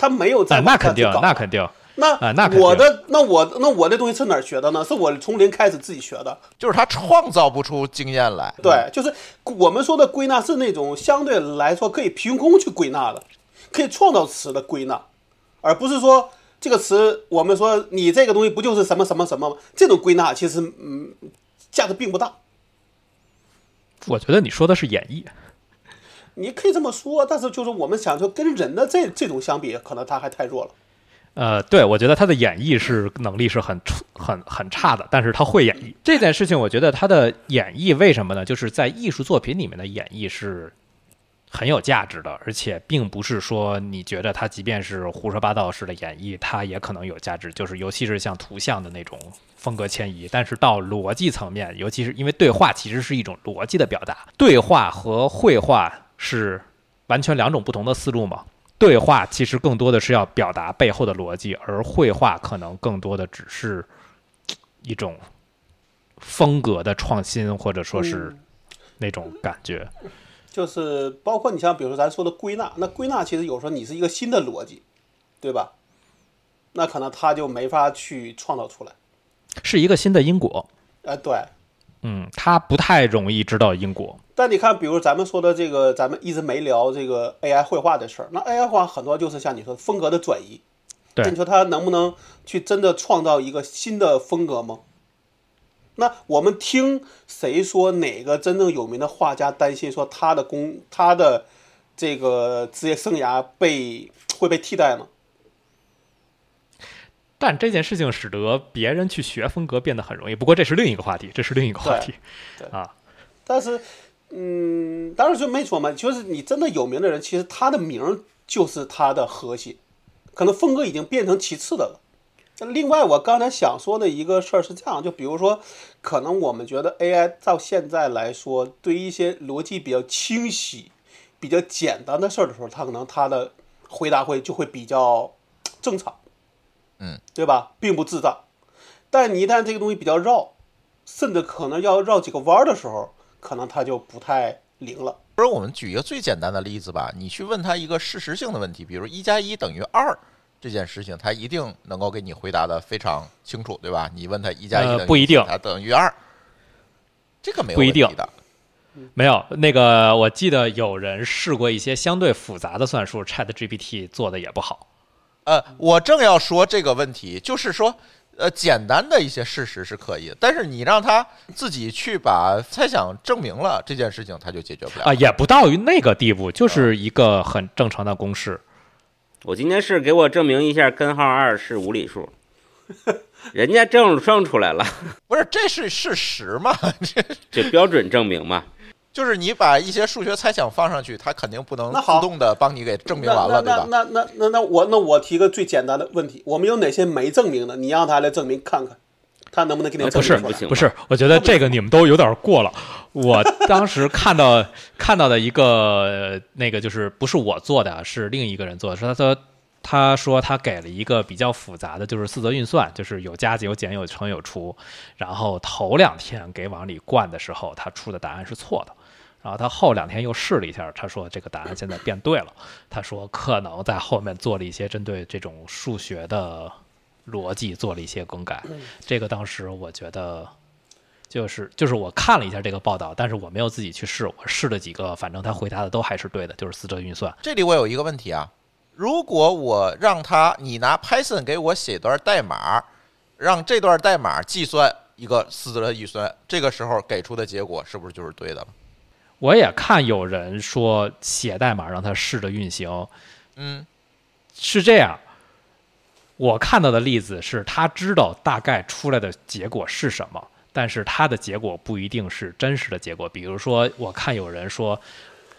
他没有在啊，那肯定那肯定。那啊那我的那我那我这东西是哪儿学的呢？是我从零开始自己学的。就是他创造不出经验来。对，就是我们说的归纳是那种相对来说可以凭空去归纳的，可以创造词的归纳，而不是说这个词我们说你这个东西不就是什么什么什么吗？这种归纳其实嗯价值并不大。我觉得你说的是演绎，你可以这么说，但是就是我们想说跟人的这这种相比，可能他还太弱了。呃，对，我觉得他的演绎是能力是很出很很差的，但是他会演绎这件事情。我觉得他的演绎为什么呢？就是在艺术作品里面的演绎是很有价值的，而且并不是说你觉得他即便是胡说八道式的演绎，他也可能有价值。就是尤其是像图像的那种风格迁移，但是到逻辑层面，尤其是因为对话其实是一种逻辑的表达，对话和绘画是完全两种不同的思路嘛。对话其实更多的是要表达背后的逻辑，而绘画可能更多的只是一种风格的创新，或者说是嗯那种感觉。就是包括你像比如说咱说的归纳，那归纳其实有时候你是一个新的逻辑，对吧？那可能他就没法去创造出来。是一个新的因果。哎、对。嗯，他不太容易知道因果。但你看，比如咱们说的这个，咱们一直没聊这个 AI 绘画的事儿。那 AI 绘画很多就是像你说风格的转移，对那你说它能不能去真的创造一个新的风格吗？那我们听谁说哪个真正有名的画家担心说他的工他的这个职业生涯被会被替代呢？但这件事情使得别人去学风格变得很容易。不过这是另一个话题，这是另一个话题对啊。但是，嗯，当然就没说嘛，就是你真的有名的人，其实他的名儿就是他的核心，可能风格已经变成其次的了。那另外，我刚才想说的一个事儿是这样，就比如说，可能我们觉得 AI 到现在来说，对于一些逻辑比较清晰、比较简单的事儿的时候，它可能它的回答会就会比较正常，嗯，对吧？并不智障。但你一旦这个东西比较绕，甚至可能要绕几个弯儿的时候，可能它就不太灵了。不是，我们举一个最简单的例子吧，你去问他一个事实性的问题，比如一加一等于二这件事情，他一定能够给你回答的非常清楚，对吧？你问他一加一呃等于不一定几它等于二，这个没有不一定问题的。没有那个，我记得有人试过一些相对复杂的算术，Chat GPT 做的也不好。呃，我正要说这个问题，就是说，呃，简单的一些事实是可以的，但是你让他自己去把猜想证明了这件事情，他就解决不了啊，也不到于那个地步，就是一个很正常的公式。我今天是给我证明一下根号二是无理数，人家证证出来了，不是，这是事实嘛？这这标准证明嘛。就是你把一些数学猜想放上去，它肯定不能自动的帮你给证明完了，对吧？那那那那那那我那我提个最简单的问题，我们有哪些没证明的？你让他来证明看看，他能不能给你不是证明出来？不是不是，我觉得这个你们都有点过了。我当时看到看到的一个呃那个就是不是我做的，是另一个人做的，是他说他说他给了一个比较复杂的，就是四则运算，就是有加有减有乘有除，然后头两天给往里灌的时候，他出的答案是错的。然后他后两天又试了一下，他说这个答案现在变对了。他说可能在后面做了一些针对这种数学的逻辑做了一些更改。这个当时我觉得就是就是我看了一下这个报道，但是我没有自己去试，我试了几个，反正他回答的都还是对的，就是四则运算。这里我有一个问题啊，如果我让他你拿 Python 给我写段代码，让这段代码计算一个四则预算，这个时候给出的结果是不是就是对的了？我也看有人说写代码让它试着运行，嗯是这样。我看到的例子是他知道大概出来的结果是什么，但是他的结果不一定是真实的结果。比如说，我看有人说，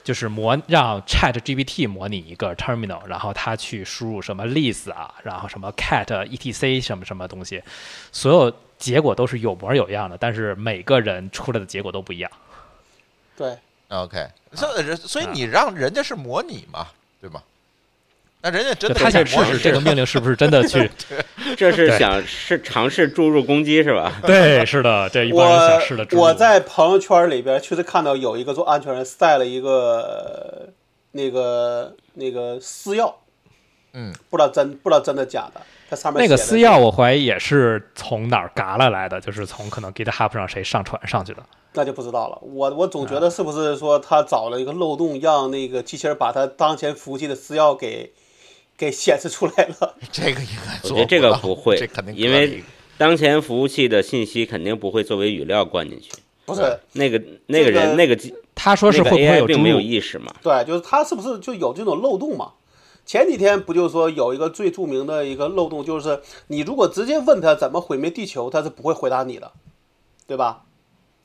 就是模让 Chat GPT 模拟一个 terminal，然后他去输入什么 list 啊，然后什么 cat etc 什么什么东西，所有结果都是有模有样的，但是每个人出来的结果都不一样。对，，OK，所以所以你让人家是模拟嘛，对吗？那人家真的他想试试这个命令是不是真的去？这是想是尝试注入攻击是吧？对，是的，这一般人想试的。我我在朋友圈里边确实看到有一个做安全人晒了一个那个那个私钥，嗯，不知道真不知道真的假的，它上面那个私钥，我怀疑也是从哪儿嘎了来的，就是从可能 GitHub 上谁上传上去的。那就不知道了。我我总啊觉得是不是说他找了一个漏洞，让那个机器人把他当前服务器的私钥给给显示出来了？这个应该做我觉得这个不会这肯定因为当前服务器的信息肯定不会作为语料灌进去。不是，那个那个这个人那个机他说是会不会有注并没有？意识嘛？对，就是他是不是就有这种漏洞嘛？前几天不就说有一个最著名的一个漏洞，就是你如果直接问他怎么毁灭地球，他是不会回答你的，对吧？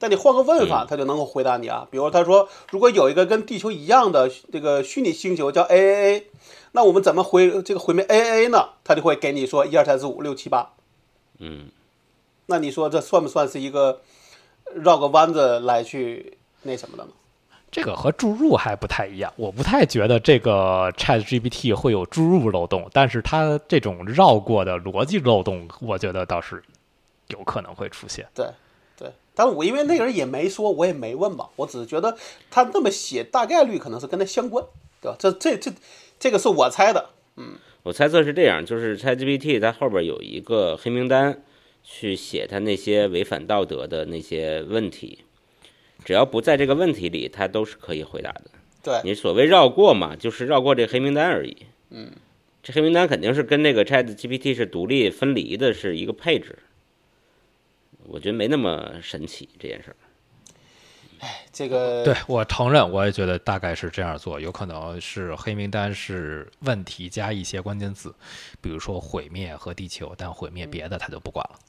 但你换个问法，他就能够回答你啊。比如他说，如果有一个跟地球一样的这个虚拟星球叫 AAA，那我们怎么毁这个毁灭 AAA 呢？他就会给你说一二三四五六七八。嗯，那你说这算不算是一个绕个弯子来去那什么的呢？这个和注入还不太一样，我不太觉得这个 Chat GPT 会有注入漏洞，但是它这种绕过的逻辑漏洞，我觉得倒是有可能会出现。对对，但我因为那个人也没说，我也没问吧，我只是觉得他那么写，大概率可能是跟他相关，对吧？这这这这个是我猜的，嗯我猜测是这样，就是 ChatGPT 它后边有一个黑名单，去写它那些违反道德的那些问题，只要不在这个问题里，他都是可以回答的。对你所谓绕过嘛，就是绕过这黑名单而已。嗯，这黑名单肯定是跟那个 Chat GPT 是独立分离的，是一个配置。我觉得没那么神奇这件事儿。这个对我承认，我也觉得大概是这样做，有可能是黑名单是问题加一些关键字，比如说毁灭和地球，但毁灭别的他就不管了。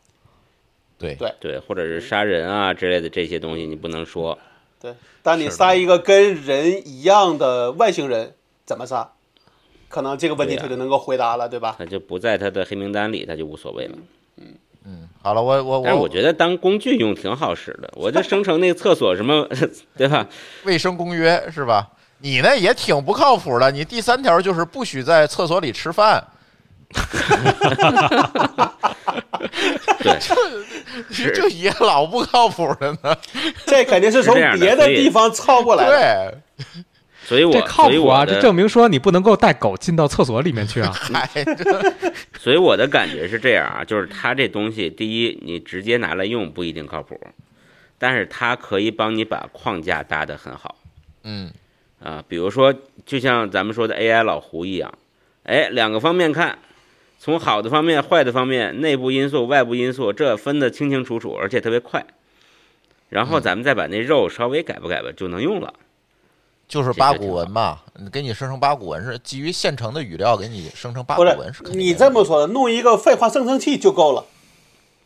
对对对，或者是杀人啊之类的这些东西，你不能说。对，但你杀一个跟人一样的外星人，怎么杀？可能这个问题他就能够回答了，对吧？他就不在他的黑名单里，他就无所谓了。嗯嗯好了，我我但是我觉得当工具用挺好使的，我就生成那个厕所什么，对吧？卫生公约是吧？你那也挺不靠谱的。你第三条就是不许在厕所里吃饭，对，这这也老不靠谱的呢。这肯定是从别的地方抄过来的。对，所以我这靠谱啊！这证明说你不能够带狗进到厕所里面去啊。嗨 所以我的感觉是这样啊，就是它这东西，第一，你直接拿来用不一定靠谱，但是它可以帮你把框架搭得很好嗯啊。比如说，就像咱们说的 AI 老胡一样，哎，两个方面看，从好的方面、坏的方面、内部因素、外部因素，这分得清清楚楚，而且特别快。然后咱们再把那肉稍微改吧改吧，就能用了。就是八股文嘛，给你生成八股文是基于现成的语料给你生成八股文是肯定你这么说的，弄一个废话生成器就够了。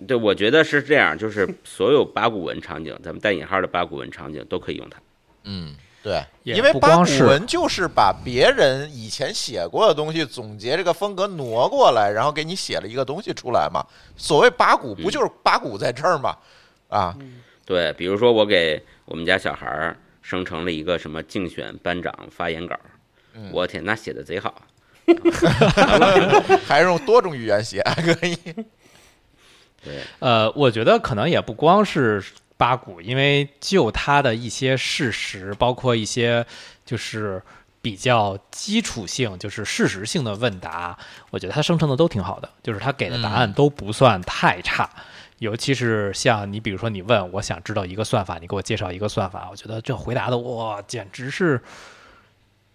对，我觉得是这样，就是所有八股文场景，咱们带引号的八股文场景都可以用它。嗯，对，因为八股文就是把别人以前写过的东西总结这个风格挪过来，然后给你写了一个东西出来嘛。所谓八股，不就是八股在这儿吗？啊，对，比如说我给我们家小孩儿生成了一个什么竞选班长发言稿，嗯我天，那写的贼好。还是用多种语言写可以。对，呃，我觉得可能也不光是八股，因为就它的一些事实，包括一些就是比较基础性，就是事实性的问答，我觉得它生成的都挺好的，就是它给的答案都不算太差。尤其是像你，比如说你问我想知道一个算法，你给我介绍一个算法，我觉得这回答的哇，简直是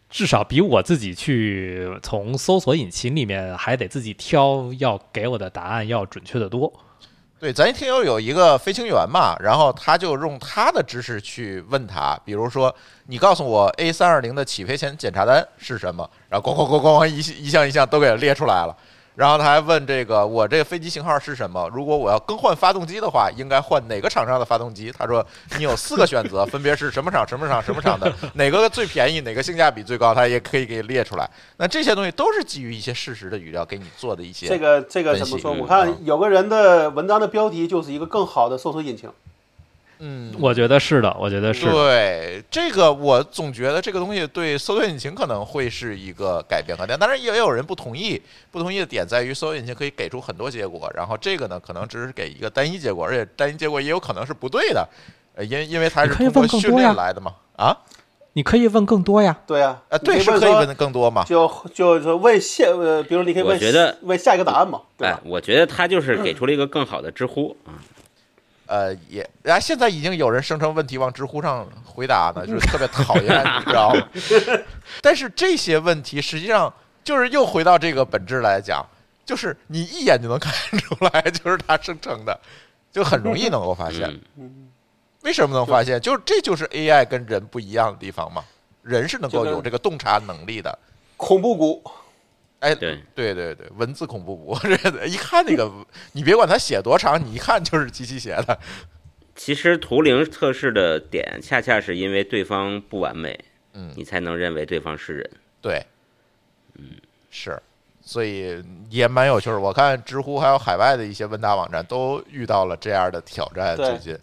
至少比我自己去从搜索引擎里面还得自己挑，要给我的答案要准确的多。对，咱一听友有一个飞行员嘛，然后他就用他的知识去问他，比如说，你告诉我 A 三二零的起飞前检查单是什么，然后咣咣咣咣咣一一项一项都给列出来了。然后他还问这个我这个飞机型号是什么？如果我要更换发动机的话，应该换哪个厂商的发动机？他说你有四个选择，分别是什么厂、什么厂、什么厂的，哪个最便宜，哪个性价比最高，他也可以给你列出来。那这些东西都是基于一些事实的语料给你做的一些。这个这个怎么说？我看有个人的文章的标题就是一个更好的搜索引擎。嗯，我觉得是的，我觉得是。对这个，我总觉得这个东西对搜索引擎可能会是一个改变和点，当然也有人不同意。不同意的点在于，搜索引擎可以给出很多结果，然后这个呢，可能只是给一个单一结果，而且单一结果也有可能是不对的，呃，因因为它是通过训练来的嘛。啊，你可以问更多呀。对呀，啊，对，是可以问的更多嘛。就就是问下呃，比如你可以问，我觉得问下一个答案嘛。哎，我觉得他就是给出了一个更好的知乎啊。呃，也，然后现在已经有人生成问题往知乎上回答呢，就是特别讨厌，你知道吗？但是这些问题实际上就是又回到这个本质来讲，就是你一眼就能看出来，就是它生成的，就很容易能够发现。为什么能发现？就是这就是 AI 跟人不一样的地方嘛，人是能够有这个洞察能力的。恐怖谷。哎，对对对对，文字恐怖谷，一看那个，你别管他写多长，你一看就是机器写的。其实图灵测试的点，恰恰是因为对方不完美，嗯，你才能认为对方是人。对，嗯，是，所以也蛮有趣儿。我看知乎还有海外的一些问答网站都遇到了这样的挑战，最近。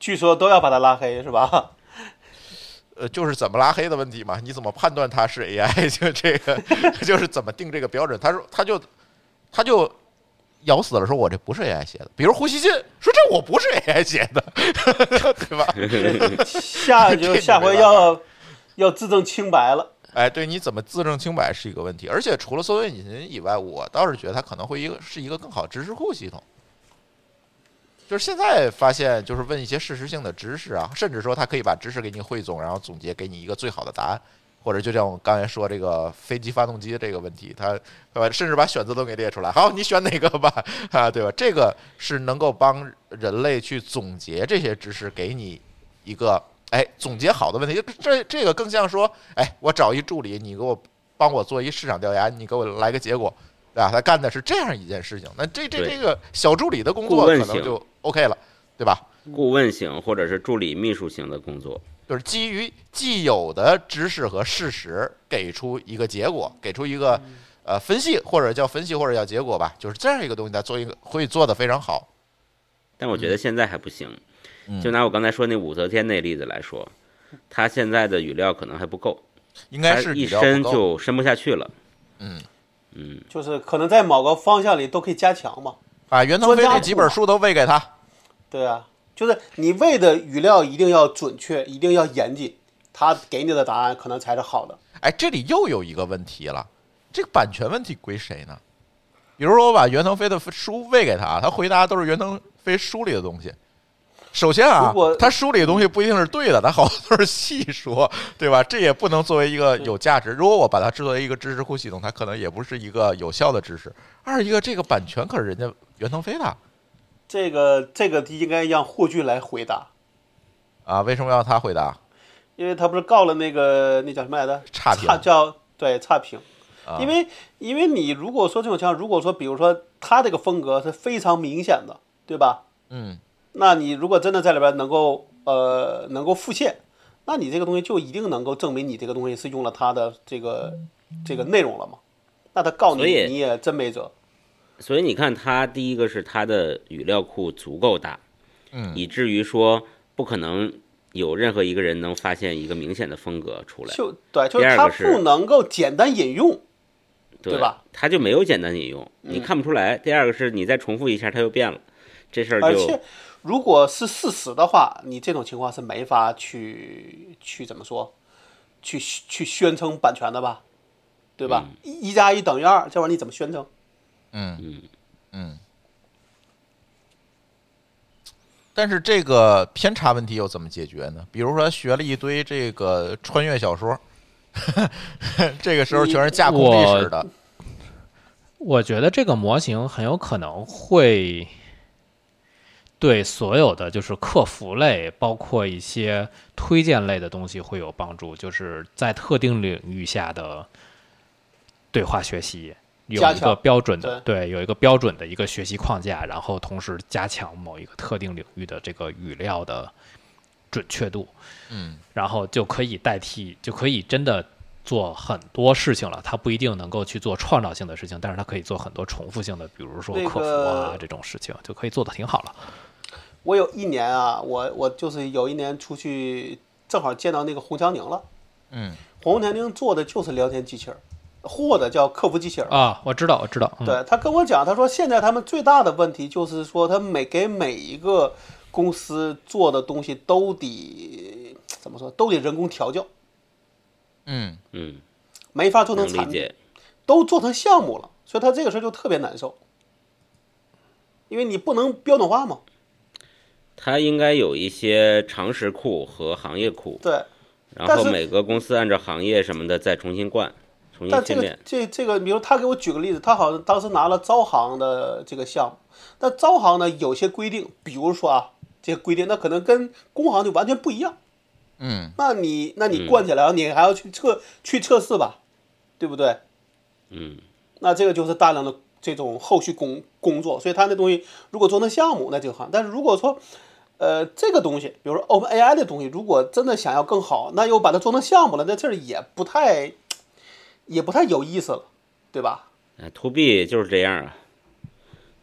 据说都要把他拉黑，是吧？呃，就是怎么拉黑的问题嘛？你怎么判断它是 AI？就这个，就是怎么定这个标准？他说，他就，他就咬死了，说我这不是 AI 写的。比如胡锡进说这我不是 AI 写的，对吧？下就下回要要自证清白了。哎，对，你怎么自证清白是一个问题。而且除了搜索引擎以外，我倒是觉得它可能会一个是一个更好知识库系统。就是现在发现，就是问一些事实性的知识啊，甚至说他可以把知识给你汇总，然后总结给你一个最好的答案，或者就像我刚才说这个飞机发动机这个问题，他对吧？甚至把选择都给列出来，好，你选哪个吧，啊，对吧？这个是能够帮人类去总结这些知识，给你一个哎总结好的问题。这这个更像说，哎，我找一助理，你给我帮我做一市场调研，你给我来个结果。对吧？他干的是这样一件事情，那这这这个小助理的工作可能就 OK 了，对吧？顾问型或者是助理秘书型的工作，就是基于既有的知识和事实，给出一个结果，给出一个呃分析，或者叫分析，或者叫结果吧，就是这样一个东西，他做一个会做的非常好。但我觉得现在还不行。就拿我刚才说那武则天那例子来说，他现在的语料可能还不够，应该是一伸就伸不下去了。嗯。嗯，就是可能在某个方向里都可以加强嘛，把袁腾飞这几本书都喂给他。对啊，就是你喂的语料一定要准确，一定要严谨，他给你的答案可能才是好的。哎，这里又有一个问题了，这个版权问题归谁呢？比如说我把袁腾飞的书喂给他，他回答都是袁腾飞书里的东西。首先啊，他书里的东西不一定是对的，他好多都是细说，对吧？这也不能作为一个有价值。如果我把它制作为一个知识库系统，它可能也不是一个有效的知识。二一个，这个版权可是人家袁腾飞的，这个这个应该让霍炬来回答。啊，为什么要他回答？因为他不是告了那个那叫什么来着？差评叫对差评。因为因为你如果说这种情况，如果说比如说他这个风格是非常明显的，对吧？嗯。那你如果真的在里边能够呃能够复现，那你这个东西就一定能够证明你这个东西是用了他的这个这个内容了嘛？那他告你你也真没辙。所以你看，他第一个是他的语料库足够大，嗯，以至于说不可能有任何一个人能发现一个明显的风格出来。就对，就是他不能够简单引用，对吧？他就没有简单引用，你看不出来。第二个是你再重复一下，他又变了，这事儿就。如果是事实的话，你这种情况是没法去去怎么说，去去宣称版权的吧，对吧？一加一等于二，这玩意儿你怎么宣称？嗯嗯嗯。但是这个偏差问题又怎么解决呢？比如说学了一堆这个穿越小说，这个时候全是架空历史的。我觉得这个模型很有可能会。对所有的就是客服类，包括一些推荐类的东西会有帮助，就是在特定领域下的对话学习有一个标准的，对，有一个标准的一个学习框架，然后同时加强某一个特定领域的这个语料的准确度，嗯然后就可以代替，就可以真的做很多事情了。它不一定能够去做创造性的事情，但是它可以做很多重复性的，比如说客服啊个这种事情，就可以做的挺好了。我有一年啊，我我就是有一年出去，正好见到那个洪强宁了。嗯洪强宁做的就是聊天机器人，或者叫客服机器人。啊，我知道，我知道，嗯、对他跟我讲，他说现在他们最大的问题就是说，他每给每一个公司做的东西都得怎么说，都得人工调教，嗯嗯，没法做成产品，都做成项目了，所以他这个事儿就特别难受，因为你不能标准化嘛。它应该有一些常识库和行业库，对，然但是后每个公司按照行业什么的再重新灌，重新但这个训练。这这个，比如他给我举个例子，他好像当时拿了招行的这个项目，那招行呢有些规定，比如说啊，这些规定那可能跟工行就完全不一样。嗯那你那你嗯灌起来，你还要去测去测试吧，对不对？嗯，那这个就是大量的这种后续工工作，所以他那东西如果做成项目那就好，但是如果说呃这个东西，比如说 Open AI 的东西，如果真的想要更好，那又把它做成项目了，那这儿也不太也不太有意思了，对吧？哎，to B 就是这样啊，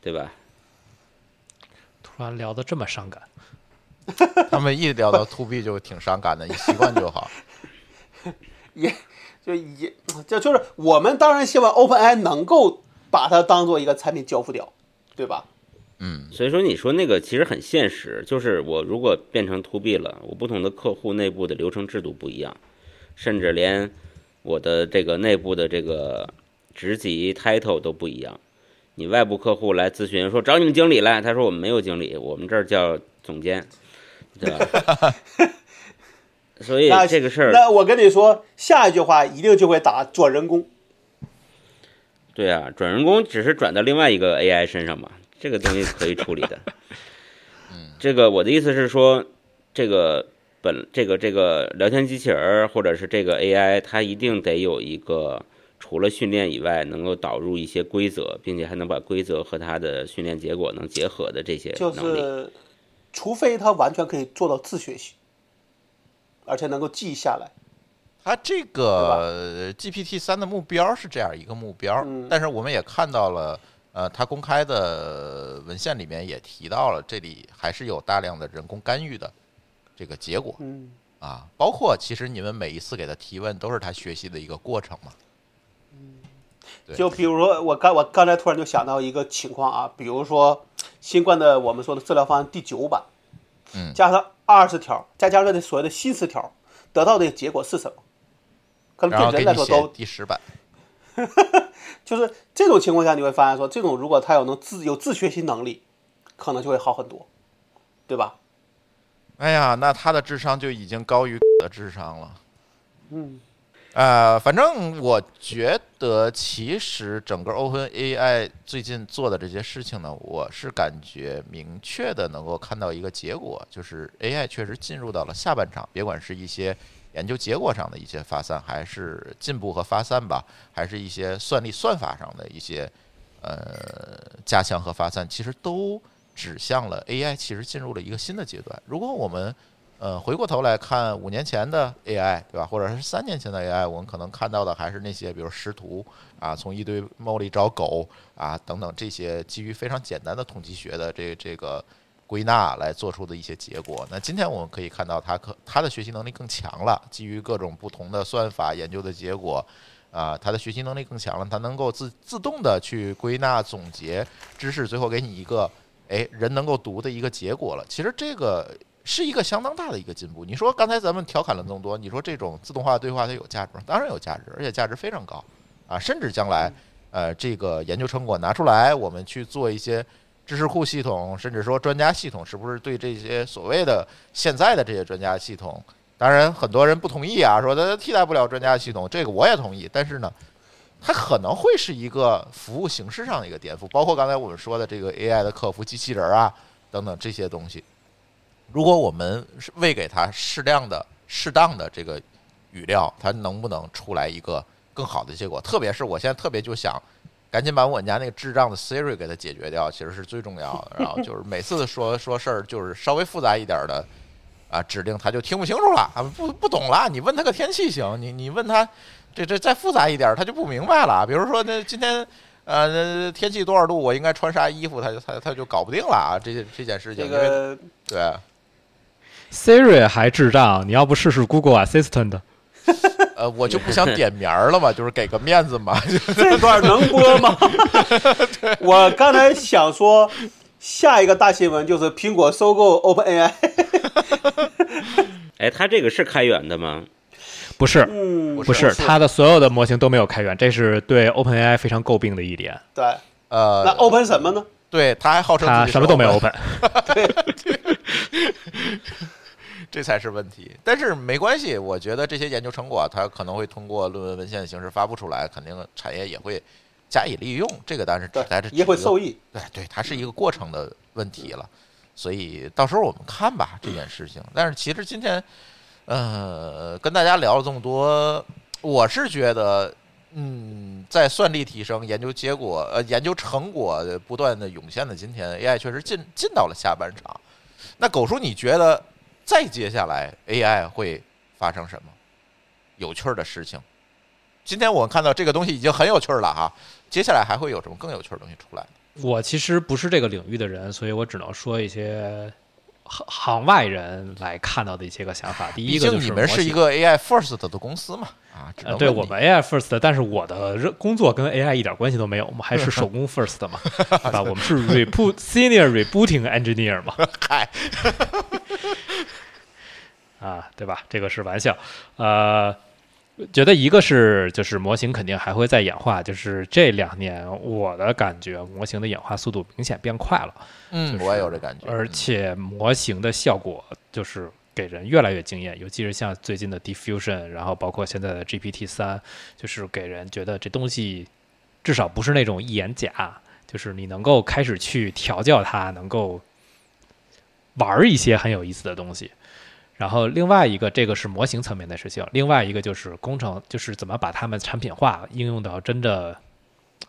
对吧？突然聊得这么伤感，他们一聊到 to B 就挺伤感的，你习惯就好。也就也就就是我们当然希望 OpenAI 能够把它当做一个产品交付掉，对吧？嗯所以说你说那个其实很现实，就是我如果变成 to B 了，我不同的客户内部的流程制度不一样，甚至连我的这个内部的这个职级 title 都不一样。你外部客户来咨询说找你们经理来，他说我们没有经理，我们这儿叫总监，对吧？所以那这个事儿，那我跟你说，下一句话一定就会打转人工。对啊，转人工只是转到另外一个 AI 身上嘛，这个东西可以处理的。嗯这个我的意思是说，这个本这个这个聊天机器人儿或者是这个 AI，它一定得有一个除了训练以外，能够导入一些规则，并且还能把规则和它的训练结果能结合的这些就能力。是，除非它完全可以做到自学习，而且能够记下来。它这个 GPT 三的目标是这样一个目标，嗯但是我们也看到了，呃，他公开的文献里面也提到了，这里还是有大量的人工干预的这个结果嗯，啊，包括其实你们每一次给他提问都是他学习的一个过程嘛。嗯就比如说我刚我刚才突然就想到一个情况啊，比如说新冠的我们说的治疗方案第九版，嗯加上二十条，再加上这所谓的新十条，得到的结果是什么？可能对人来说都第十版，就是这种情况下，你会发现说，这种如果他有能自有自学习能力，可能就会好很多，对吧？哎呀，那他的智商就已经高于 的智商了。嗯，呃，反正我觉得，其实整个 Open AI 最近做的这些事情呢，我是感觉明确的能够看到一个结果，就是 AI 确实进入到了下半场，别管是一些研究结果上的一些发散，还是进步和发散吧，还是一些算力算法上的一些呃加强和发散，其实都指向了 AI 其实进入了一个新的阶段。如果我们呃，回过头来看五年前的 AI，对吧？或者是三年前的 AI，我们可能看到的还是那些，比如识图啊，从一堆猫里找狗啊等等这些基于非常简单的统计学的这这个归纳来做出的一些结果。那今天我们可以看到，它可它的学习能力更强了，基于各种不同的算法研究的结果。啊，它的学习能力更强了，它能够自自动的去归纳总结知识，最后给你一个哎人能够读的一个结果了。其实这个是一个相当大的一个进步。你说刚才咱们调侃了这么多，你说这种自动化对话它有价值吗？当然有价值，而且价值非常高啊！甚至将来呃这个研究成果拿出来，我们去做一些知识库系统，甚至说专家系统，是不是对这些所谓的现在的这些专家系统？当然，很多人不同意啊，说它替代不了专家系统，这个我也同意。但是呢，它可能会是一个服务形式上的一个颠覆，包括刚才我们说的这个 AI 的客服机器人啊，等等这些东西。如果我们是喂给它适量的、适当的这个语料，它能不能出来一个更好的结果？特别是我现在特别就想，赶紧把我们家那个智障的 Siri 给它解决掉，其实是最重要的。然后就是每次说说事儿，就是稍微复杂一点的啊指令，它就听不清楚了啊，不不懂了。你问他个天气行，你你问他这这再复杂一点，他就不明白了。比如说那今天。呃，天气多少度？我应该穿啥衣服？他就他他就搞不定了啊！这这件事情，这个对 Siri 还智障，你要不试试 Google Assistant？呃，我就不想点名了嘛，就是给个面子嘛。这段能播吗？我刚才想说，下一个大新闻就是苹果收购 OpenAI。哎，他这个是开源的吗？不是，嗯，不是，他的所有的模型都没有开源，这是对 OpenAI 非常诟病的一点。对，呃，那 Open 什么呢？对，他还号称他什么都没有 open，Open。这才是问题。但是没关系，我觉得这些研究成果，它可能会通过论文文献的形式发布出来，肯定产业也会加以利用。这个当然是对还是也会受益。对对，它是一个过程的问题了，所以到时候我们看吧这件事情。但是其实今天，呃，跟大家聊了这么多，我是觉得，嗯，在算力提升、研究结果、呃研究成果的不断的涌现的今天，AI 确实进进到了下半场。那狗叔，你觉得再接下来 AI 会发生什么有趣儿的事情？今天我们看到这个东西已经很有趣儿了哈，接下来还会有什么更有趣儿的东西出来？我其实不是这个领域的人，所以我只能说一些行行外人来看到的一些个想法。第一毕个你们是一个 AI first 的公司嘛，啊，对我们 AI first，但是我的工作跟 AI 一点关系都没有，我们还是 手工 first 嘛，对吧？我们是 reboot senior rebooting engineer 嘛，嗨，啊，对吧？这个是玩笑，呃。觉得一个是就是模型肯定还会再演化，就是这两年我的感觉模型的演化速度明显变快了，嗯，我也有这感觉，而且模型的效果就是给人越来越惊艳，尤其是像最近的 Diffusion，然后包括现在的 GPT 三，就是给人觉得这东西至少不是那种一眼假，就是你能够开始去调教它，能够玩儿一些很有意思的东西。然后另外一个，这个是模型层面的事情；另外一个就是工程，就是怎么把它们产品化，应用到真的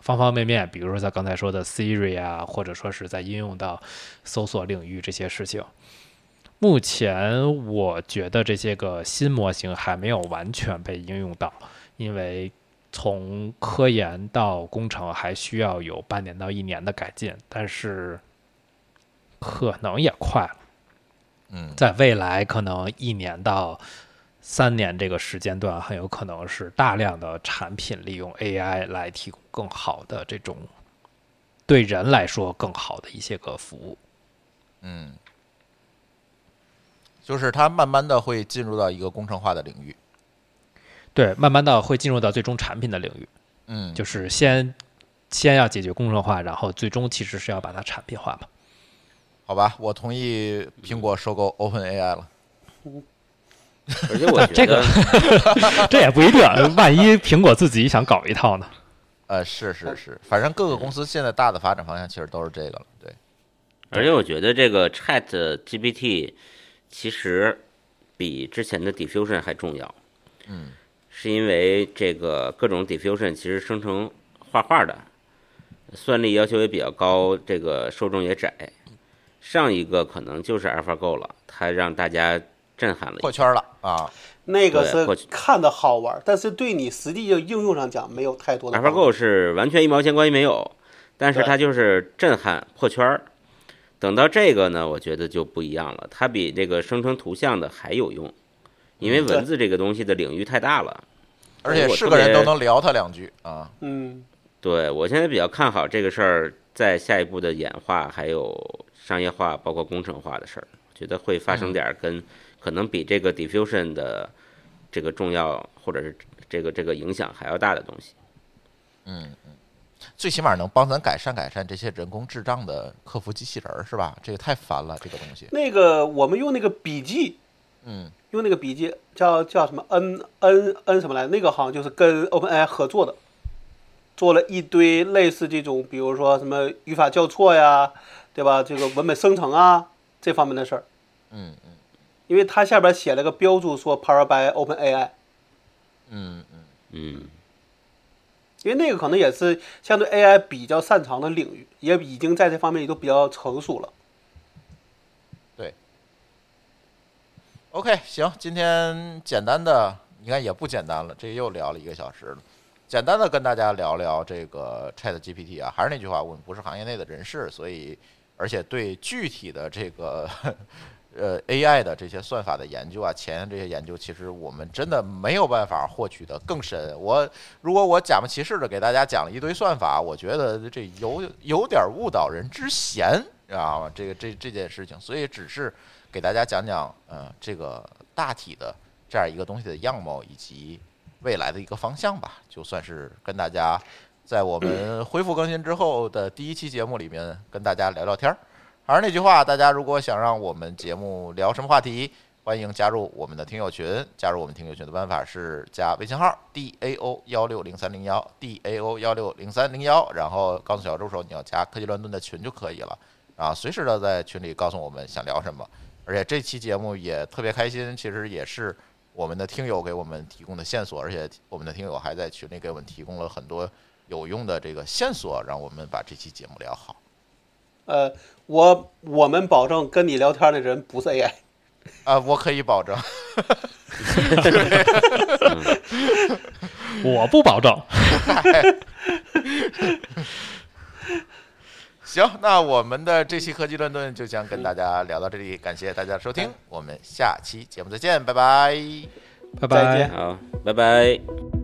方方面面，比如说像刚才说的 Siri 啊，或者说是在应用到搜索领域这些事情。目前我觉得这些个新模型还没有完全被应用到，因为从科研到工程还需要有半年到一年的改进，但是可能也快了。嗯，在未来可能一年到三年这个时间段，很有可能是大量的产品利用 AI 来提供更好的这种对人来说更好的一些个服务。嗯，就是它慢慢的会进入到一个工程化的领域，对，慢慢的会进入到最终产品的领域，嗯，就是先先要解决工程化，然后最终其实是要把它产品化嘛。好吧，我同意苹果收购 OpenAI 了。而且我觉 这个得，这也不一定，万一苹果自己想搞一套呢？呃，是是是，反正各个公司现在大的发展方向其实都是这个了。对，而且我觉得这个 Chat GPT 其实比之前的 Diffusion 还重要。嗯，是因为这个各种 Diffusion 其实生成画画的，算力要求也比较高，这个受众也窄。上一个可能就是 AlphaGo 了，它让大家震撼了。破圈了啊！那个是看的好玩，但是对你实际的应用上讲没有太多的。AlphaGo 是完全一毛钱关系没有，但是它就是震撼破圈儿。等到这个呢，我觉得就不一样了，它比这个生成图像的还有用，因为文字这个东西的领域太大了。而且是个人都能聊他两句啊。嗯，对我现在比较看好这个事儿，在下一步的演化，还有商业化，包括工程化的事儿，觉得会发生点儿跟可能比这个 diffusion 的这个重要，或者是这个这个影响还要大的东西。嗯最起码能帮咱改善改善这些人工智障的客服机器人儿，是吧？这个太烦了，这个东西。那个我们用那个笔记，嗯，用那个笔记叫叫什么 N N N 什么来？那个好像就是跟 OpenAI 合作的，做了一堆类似这种，比如说什么语法校错呀，对吧？这个文本生成啊这方面的事儿，嗯嗯因为它下边写了个标注说 Power by OpenAI，嗯嗯，嗯因为那个可能也是相对 AI 比较擅长的领域，也已经在这方面也都比较成熟了。对 OK，行，今天简单的，你看也不简单了，这又聊了一个小时了。简单的跟大家聊聊这个 Chat GPT 啊，还是那句话，我们不是行业内的人士，所以而且对具体的这个呃 AI 的这些算法的研究啊，前沿这些研究，其实我们真的没有办法获取的更深。我如果我假模其式的给大家讲了一堆算法，我觉得这有有点误导人之嫌知道吗，这个这这件事情，所以只是给大家讲讲，呃，这个大体的这样一个东西的样貌以及未来的一个方向吧，就算是跟大家在我们恢复更新之后的第一期节目里面跟大家聊聊天儿。还是那句话，大家如果想让我们节目聊什么话题，欢迎加入我们的听友群。加入我们听友群的办法是加微信号 d a o 幺六零三零幺 d a o 幺六零三零幺，然后告诉小助手你要加科技乱炖的群就可以了。啊，随时的在群里告诉我们想聊什么。而且这期节目也特别开心，其实也是我们的听友给我们提供的线索，而且我们的听友还在群里给我们提供了很多有用的这个线索，让我们把这期节目聊好。呃，我我们保证跟你聊天的人不是 AI。啊，我可以保证。我不保证。行，那我们的这期科技乱炖就将跟大家聊到这里，感谢大家的收听，我们下期节目再见，拜拜。拜拜。再见好，拜拜。